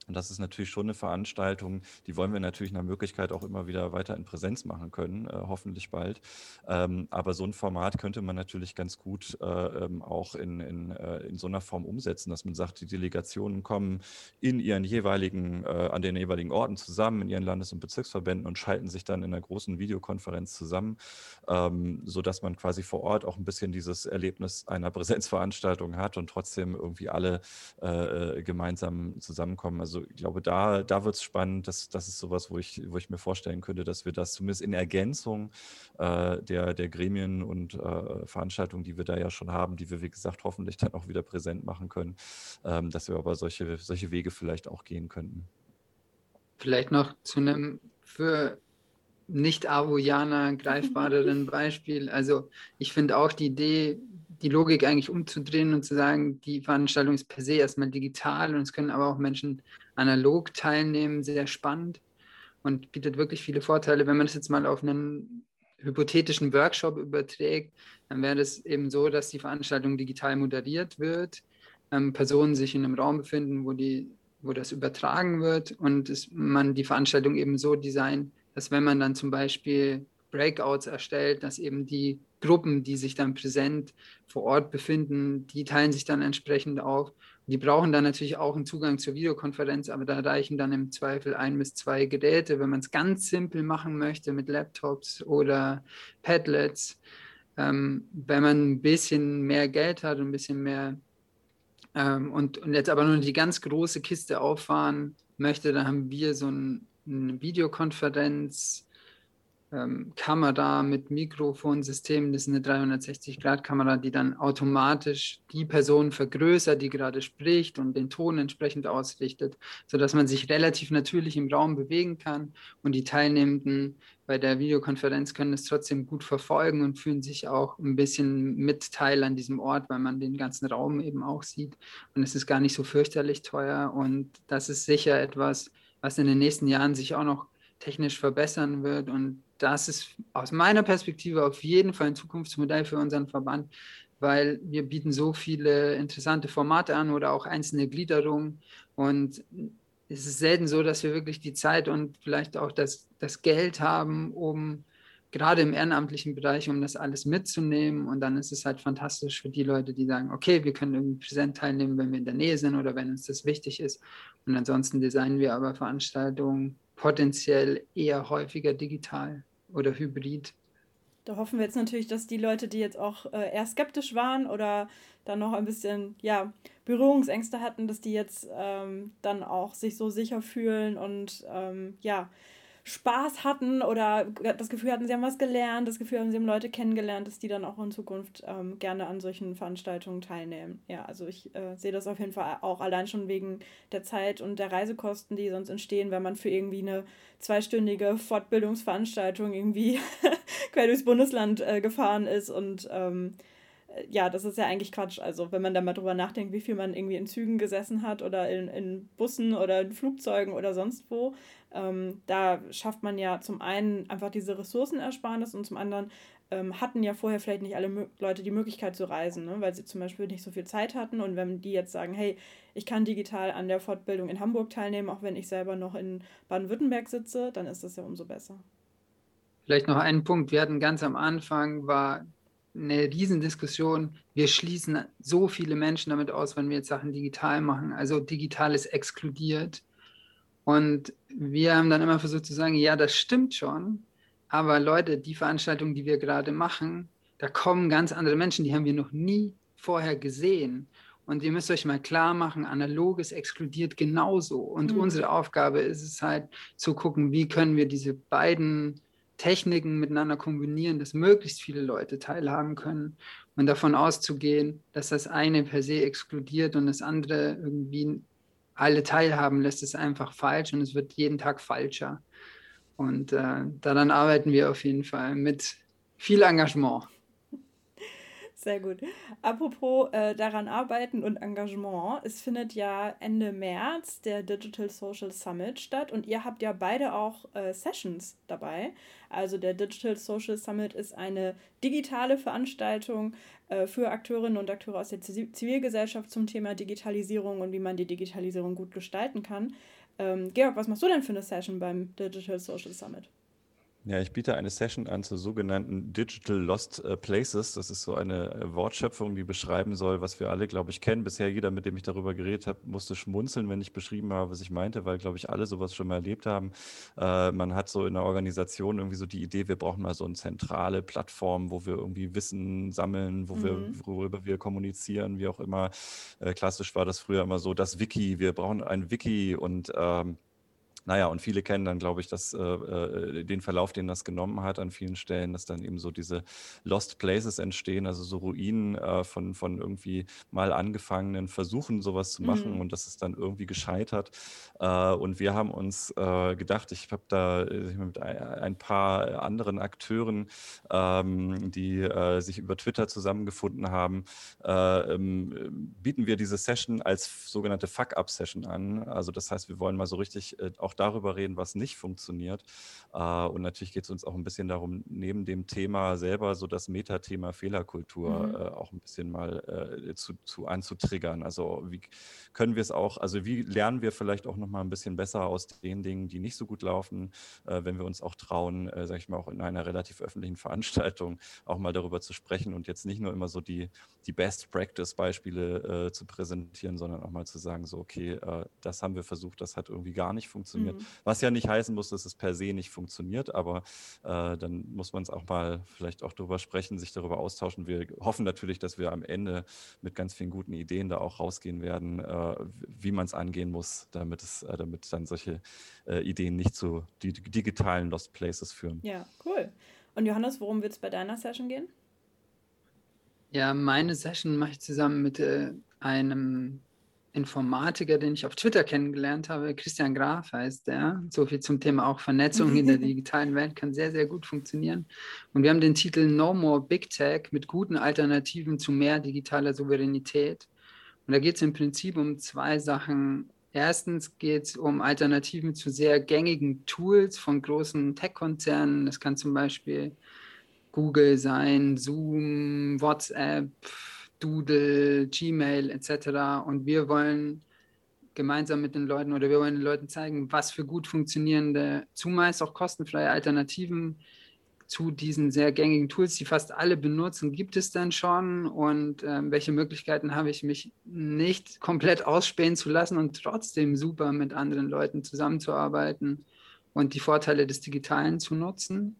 [SPEAKER 3] Und das ist natürlich schon eine Veranstaltung, die wollen wir natürlich nach Möglichkeit auch immer wieder weiter in Präsenz machen können, äh, hoffentlich bald. Ähm, aber so ein Format könnte man natürlich ganz gut äh, ähm, auch in, in, äh, in so einer Form umsetzen, dass man sagt, die Delegationen kommen in ihren jeweiligen, äh, an den jeweiligen Orten zusammen, in ihren Landes- und Bezirksverbänden und schalten sich dann in einer großen Videokonferenz zusammen, ähm, sodass man quasi vor Ort auch ein bisschen dieses Erlebnis einer Präsenzveranstaltung hat und trotzdem irgendwie alle äh, äh, gemeinsam zusammenkommen. Also also ich glaube, da, da wird es spannend. Das, das ist sowas, wo ich, wo ich mir vorstellen könnte, dass wir das zumindest in Ergänzung äh, der, der Gremien und äh, Veranstaltungen, die wir da ja schon haben, die wir, wie gesagt, hoffentlich dann auch wieder präsent machen können, ähm, dass wir aber solche, solche Wege vielleicht auch gehen könnten.
[SPEAKER 4] Vielleicht noch zu einem für nicht-Avoyaner greifbareren Beispiel. Also ich finde auch die Idee, die Logik eigentlich umzudrehen und zu sagen, die Veranstaltung ist per se erstmal digital und es können aber auch Menschen analog teilnehmen, sehr spannend und bietet wirklich viele Vorteile. Wenn man das jetzt mal auf einen hypothetischen Workshop überträgt, dann wäre es eben so, dass die Veranstaltung digital moderiert wird, ähm, Personen sich in einem Raum befinden, wo, die, wo das übertragen wird und es, man die Veranstaltung eben so designt, dass wenn man dann zum Beispiel Breakouts erstellt, dass eben die Gruppen, die sich dann präsent vor Ort befinden, die teilen sich dann entsprechend auf. Die brauchen dann natürlich auch einen Zugang zur Videokonferenz, aber da reichen dann im Zweifel ein bis zwei Geräte, wenn man es ganz simpel machen möchte mit Laptops oder Padlets. Ähm, wenn man ein bisschen mehr Geld hat und ein bisschen mehr ähm, und, und jetzt aber nur die ganz große Kiste auffahren möchte, dann haben wir so ein, eine Videokonferenz ähm, Kamera mit Mikrofonsystem. Das ist eine 360-Grad-Kamera, die dann automatisch die Person vergrößert, die gerade spricht und den Ton entsprechend ausrichtet, sodass man sich relativ natürlich im Raum bewegen kann und die Teilnehmenden bei der Videokonferenz können es trotzdem gut verfolgen und fühlen sich auch ein bisschen mit Teil an diesem Ort, weil man den ganzen Raum eben auch sieht. Und es ist gar nicht so fürchterlich teuer und das ist sicher etwas, was in den nächsten Jahren sich auch noch technisch verbessern wird und das ist aus meiner Perspektive auf jeden Fall ein Zukunftsmodell für unseren Verband, weil wir bieten so viele interessante Formate an oder auch einzelne Gliederungen und es ist selten so, dass wir wirklich die Zeit und vielleicht auch das, das Geld haben, um gerade im ehrenamtlichen Bereich, um das alles mitzunehmen. Und dann ist es halt fantastisch für die Leute, die sagen, okay, wir können irgendwie präsent teilnehmen, wenn wir in der Nähe sind oder wenn uns das wichtig ist. Und ansonsten designen wir aber Veranstaltungen potenziell eher häufiger digital oder hybrid.
[SPEAKER 2] Da hoffen wir jetzt natürlich, dass die Leute, die jetzt auch äh, eher skeptisch waren oder dann noch ein bisschen ja, Berührungsängste hatten, dass die jetzt ähm, dann auch sich so sicher fühlen und ähm, ja, Spaß hatten oder das Gefühl hatten, sie haben was gelernt, das Gefühl haben, sie haben Leute kennengelernt, dass die dann auch in Zukunft ähm, gerne an solchen Veranstaltungen teilnehmen. Ja, also ich äh, sehe das auf jeden Fall auch allein schon wegen der Zeit und der Reisekosten, die sonst entstehen, wenn man für irgendwie eine zweistündige Fortbildungsveranstaltung irgendwie quer durchs Bundesland äh, gefahren ist und ähm, ja, das ist ja eigentlich Quatsch. Also, wenn man da mal drüber nachdenkt, wie viel man irgendwie in Zügen gesessen hat oder in, in Bussen oder in Flugzeugen oder sonst wo, ähm, da schafft man ja zum einen einfach diese Ressourcenersparnis und zum anderen ähm, hatten ja vorher vielleicht nicht alle Leute die Möglichkeit zu reisen, ne? weil sie zum Beispiel nicht so viel Zeit hatten. Und wenn die jetzt sagen, hey, ich kann digital an der Fortbildung in Hamburg teilnehmen, auch wenn ich selber noch in Baden-Württemberg sitze, dann ist das ja umso besser.
[SPEAKER 4] Vielleicht noch einen Punkt. Wir hatten ganz am Anfang war eine Riesendiskussion. Wir schließen so viele Menschen damit aus, wenn wir jetzt Sachen digital machen. Also digital ist exkludiert. Und wir haben dann immer versucht zu sagen, ja, das stimmt schon, aber Leute, die Veranstaltung, die wir gerade machen, da kommen ganz andere Menschen, die haben wir noch nie vorher gesehen. Und ihr müsst euch mal klar machen, analoges exkludiert genauso. Und mhm. unsere Aufgabe ist es halt zu gucken, wie können wir diese beiden Techniken miteinander kombinieren, dass möglichst viele Leute teilhaben können und davon auszugehen, dass das eine per se exkludiert und das andere irgendwie alle teilhaben lässt, ist einfach falsch und es wird jeden Tag falscher. Und äh, daran arbeiten wir auf jeden Fall mit viel Engagement.
[SPEAKER 2] Sehr gut. Apropos äh, daran arbeiten und Engagement. Es findet ja Ende März der Digital Social Summit statt und ihr habt ja beide auch äh, Sessions dabei. Also der Digital Social Summit ist eine digitale Veranstaltung für Akteurinnen und Akteure aus der Zivilgesellschaft zum Thema Digitalisierung und wie man die Digitalisierung gut gestalten kann. Ähm, Georg, was machst du denn für eine Session beim Digital Social Summit?
[SPEAKER 3] Ja, ich biete eine Session an zu sogenannten Digital Lost äh, Places. Das ist so eine äh, Wortschöpfung, die beschreiben soll, was wir alle, glaube ich, kennen. Bisher jeder, mit dem ich darüber geredet habe, musste schmunzeln, wenn ich beschrieben habe, was ich meinte, weil, glaube ich, alle sowas schon mal erlebt haben. Äh, man hat so in der Organisation irgendwie so die Idee, wir brauchen mal so eine zentrale Plattform, wo wir irgendwie Wissen sammeln, wo mhm. wir, worüber wir kommunizieren, wie auch immer. Äh, klassisch war das früher immer so, das Wiki, wir brauchen ein Wiki und ähm, naja, und viele kennen dann, glaube ich, das, äh, äh, den Verlauf, den das genommen hat an vielen Stellen, dass dann eben so diese Lost Places entstehen, also so Ruinen äh, von, von irgendwie mal angefangenen Versuchen, sowas zu machen mhm. und das ist dann irgendwie gescheitert. Äh, und wir haben uns äh, gedacht, ich habe da äh, mit ein paar anderen Akteuren, ähm, die sich über Twitter zusammengefunden haben, ähm, bieten wir diese Session als sogenannte Fuck-Up-Session an. Also das heißt, wir wollen mal so richtig auch auch darüber reden, was nicht funktioniert. Äh, und natürlich geht es uns auch ein bisschen darum, neben dem Thema selber so das Metathema Fehlerkultur mhm. Äh, auch ein bisschen mal äh, zu, zu anzutriggern. Also wie können wir es auch, also wie lernen wir vielleicht auch nochmal ein bisschen besser aus den Dingen, die nicht so gut laufen, wenn wir uns auch trauen, äh, sage ich mal, auch in einer relativ öffentlichen Veranstaltung auch mal darüber zu sprechen und jetzt nicht nur immer so die, die Best-Practice-Beispiele äh, zu präsentieren, sondern auch mal zu sagen, so, okay, äh, das haben wir versucht, das hat irgendwie gar nicht funktioniert funktioniert. Mhm. Was ja nicht heißen muss, dass es per se nicht funktioniert, aber äh, dann muss man es auch mal vielleicht auch darüber sprechen, sich darüber austauschen. Wir hoffen natürlich, dass wir am Ende mit ganz vielen guten Ideen da auch rausgehen werden, äh, wie man es angehen muss, damit es, äh, damit dann solche äh, Ideen nicht zu die, digitalen Lost Places führen.
[SPEAKER 2] Ja, cool. Und Johannes, worum wird es bei deiner Session gehen?
[SPEAKER 4] Ja, meine Session mache ich zusammen mit äh, einem Informatiker, den ich auf Twitter kennengelernt habe. Christian Graf heißt der. So viel zum Thema auch Vernetzung in der digitalen Welt kann sehr, sehr gut funktionieren. Und wir haben den Titel No More Big Tech mit guten Alternativen zu mehr digitaler Souveränität. Und da geht es im Prinzip um zwei Sachen. Erstens geht es um Alternativen zu sehr gängigen Tools von großen Tech-Konzernen. Das kann zum Beispiel Google sein, Zoom, WhatsApp, Doodle, Gmail etc. Und wir wollen gemeinsam mit den Leuten oder wir wollen den Leuten zeigen, was für gut funktionierende, zumeist auch kostenfreie Alternativen zu diesen sehr gängigen Tools, die fast alle benutzen, gibt es denn schon und äh, welche Möglichkeiten habe ich, mich nicht komplett ausspähen zu lassen und trotzdem super mit anderen Leuten zusammenzuarbeiten und die Vorteile des Digitalen zu nutzen.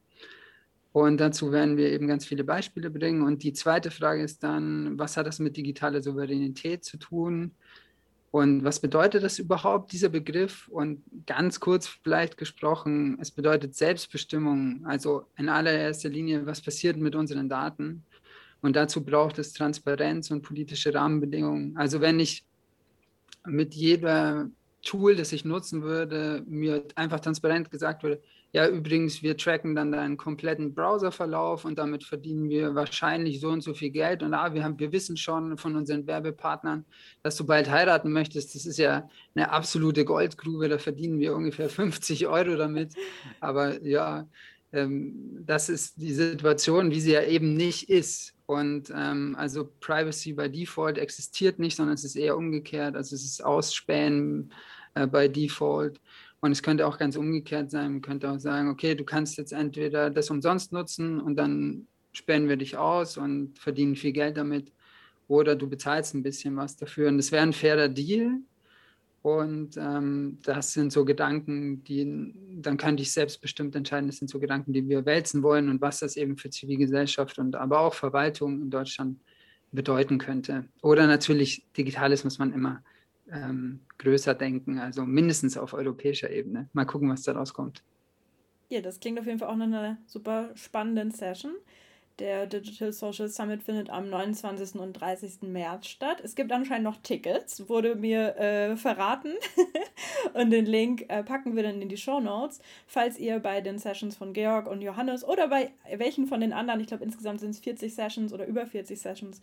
[SPEAKER 4] Und dazu werden wir eben ganz viele Beispiele bringen. Und die zweite Frage ist dann, was hat das mit digitaler Souveränität zu tun? Und was bedeutet das überhaupt, dieser Begriff? Und ganz kurz vielleicht gesprochen, es bedeutet Selbstbestimmung. Also in allererster Linie, was passiert mit unseren Daten? Und dazu braucht es Transparenz und politische Rahmenbedingungen. Also wenn ich mit jeder Tool, das ich nutzen würde, mir einfach transparent gesagt würde, ja, übrigens, wir tracken dann deinen kompletten Browserverlauf und damit verdienen wir wahrscheinlich so und so viel Geld. Und ah, wir, haben, wir wissen schon von unseren Werbepartnern, dass du bald heiraten möchtest. Das ist ja eine absolute Goldgrube, da verdienen wir ungefähr 50 Euro damit. Aber ja, ähm, das ist die Situation, wie sie ja eben nicht ist. Und ähm, also Privacy by Default existiert nicht, sondern es ist eher umgekehrt. Also es ist Ausspähen äh, by Default. Und es könnte auch ganz umgekehrt sein. Man könnte auch sagen, okay, du kannst jetzt entweder das umsonst nutzen und dann sperren wir dich aus und verdienen viel Geld damit. Oder du bezahlst ein bisschen was dafür. Und das wäre ein fairer Deal. Und ähm, das sind so Gedanken, die, dann kann ich selbstbestimmt entscheiden, das sind so Gedanken, die wir wälzen wollen und was das eben für Zivilgesellschaft und aber auch Verwaltung in Deutschland bedeuten könnte. Oder natürlich, Digitales muss man immer ähm, größer denken, also mindestens auf europäischer Ebene. Mal gucken, was da rauskommt.
[SPEAKER 2] Ja, das klingt auf jeden Fall auch nach einer super spannenden Session. Der Digital Social Summit findet am 29. und 30. März statt. Es gibt anscheinend noch Tickets, wurde mir äh, verraten. und den Link äh, packen wir dann in die Show Notes. Falls ihr bei den Sessions von Georg und Johannes oder bei welchen von den anderen, ich glaube insgesamt sind es 40 Sessions oder über 40 Sessions,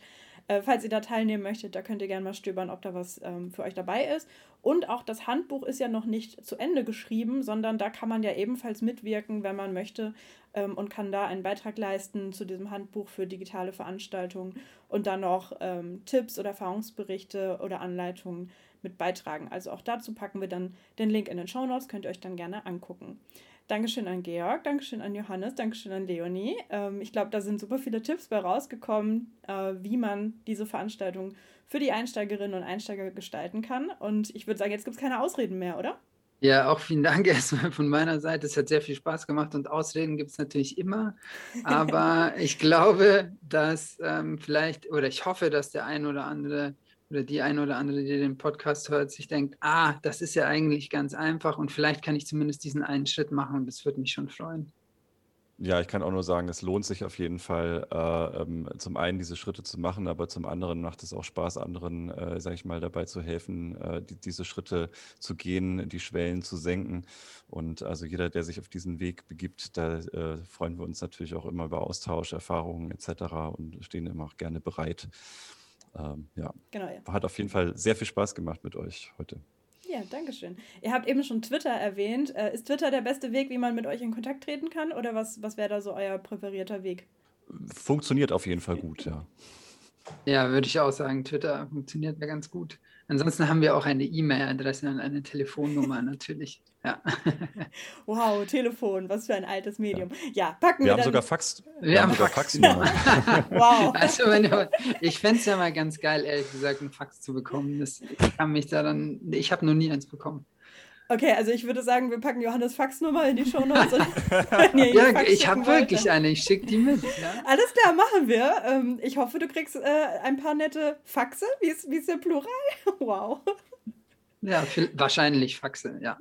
[SPEAKER 2] äh, falls ihr da teilnehmen möchtet, da könnt ihr gerne mal stöbern, ob da was ähm, für euch dabei ist. Und auch das Handbuch ist ja noch nicht zu Ende geschrieben, sondern da kann man ja ebenfalls mitwirken, wenn man möchte ähm, und kann da einen Beitrag leisten zu diesem Handbuch für digitale Veranstaltungen und dann noch ähm, Tipps oder Erfahrungsberichte oder Anleitungen mit beitragen. Also auch dazu packen wir dann den Link in den Show Notes, könnt ihr euch dann gerne angucken. Dankeschön an Georg, Dankeschön an Johannes, Dankeschön an Leonie. Ähm, ich glaube, da sind super viele Tipps bei rausgekommen, äh, wie man diese Veranstaltung für die Einsteigerinnen und Einsteiger gestalten kann. Und ich würde sagen, jetzt gibt es keine Ausreden mehr, oder?
[SPEAKER 4] Ja, auch vielen Dank erstmal von meiner Seite. Es hat sehr viel Spaß gemacht und Ausreden gibt es natürlich immer. Aber ich glaube, dass ähm, vielleicht, oder ich hoffe, dass der ein oder andere oder die eine oder andere, die den Podcast hört, sich denkt, ah, das ist ja eigentlich ganz einfach und vielleicht kann ich zumindest diesen einen Schritt machen und das würde mich schon freuen.
[SPEAKER 3] Ja, ich kann auch nur sagen, es lohnt sich auf jeden Fall, äh, ähm, zum einen diese Schritte zu machen, aber zum anderen macht es auch Spaß, anderen, äh, sage ich mal, dabei zu helfen, äh, die, diese Schritte zu gehen, die Schwellen zu senken. Und also jeder, der sich auf diesen Weg begibt, da äh, freuen wir uns natürlich auch immer über Austausch, Erfahrungen etc. und stehen immer auch gerne bereit. Ähm, ja. Genau, ja. Hat auf jeden Fall sehr viel Spaß gemacht mit euch heute.
[SPEAKER 2] Ja, danke schön. Ihr habt eben schon Twitter erwähnt. Äh, ist Twitter der beste Weg, wie man mit euch in Kontakt treten kann? Oder was, was wäre da so euer präferierter Weg?
[SPEAKER 3] Funktioniert auf jeden Fall gut, ja.
[SPEAKER 4] Ja, würde ich auch sagen, Twitter funktioniert ja ganz gut. Ansonsten haben wir auch eine E-Mail-Adresse und eine Telefonnummer natürlich. Ja.
[SPEAKER 2] Wow, Telefon, was für ein altes Medium. Ja, packen
[SPEAKER 3] wir. Wir haben sogar Fax. Wir, wir haben sogar Faxnummer.
[SPEAKER 4] wow. Also, wenn, ich fände es ja mal ganz geil, ehrlich gesagt, einen Fax zu bekommen. Das, ich kann mich da dann. Ich habe noch nie eins bekommen.
[SPEAKER 2] Okay, also ich würde sagen, wir packen Johannes Faxnummer in die Shownotes.
[SPEAKER 4] ja, ich habe wirklich eine, ich schicke die mit. Ja.
[SPEAKER 2] Alles klar, machen wir. Ähm, ich hoffe, du kriegst äh, ein paar nette Faxe. Wie ist, wie ist der Plural? wow.
[SPEAKER 4] Ja, wahrscheinlich Faxe, ja.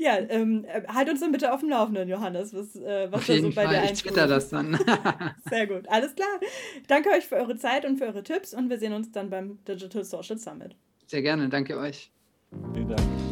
[SPEAKER 2] Ja, ähm, äh, halt uns dann bitte auf dem Laufenden, Johannes, was, äh, was
[SPEAKER 4] auf jeden so bei Fall. dir Ich twitter das dann.
[SPEAKER 2] Sehr gut, alles klar. Danke euch für eure Zeit und für eure Tipps und wir sehen uns dann beim Digital Social Summit.
[SPEAKER 4] Sehr gerne, danke euch.
[SPEAKER 3] Vielen Dank.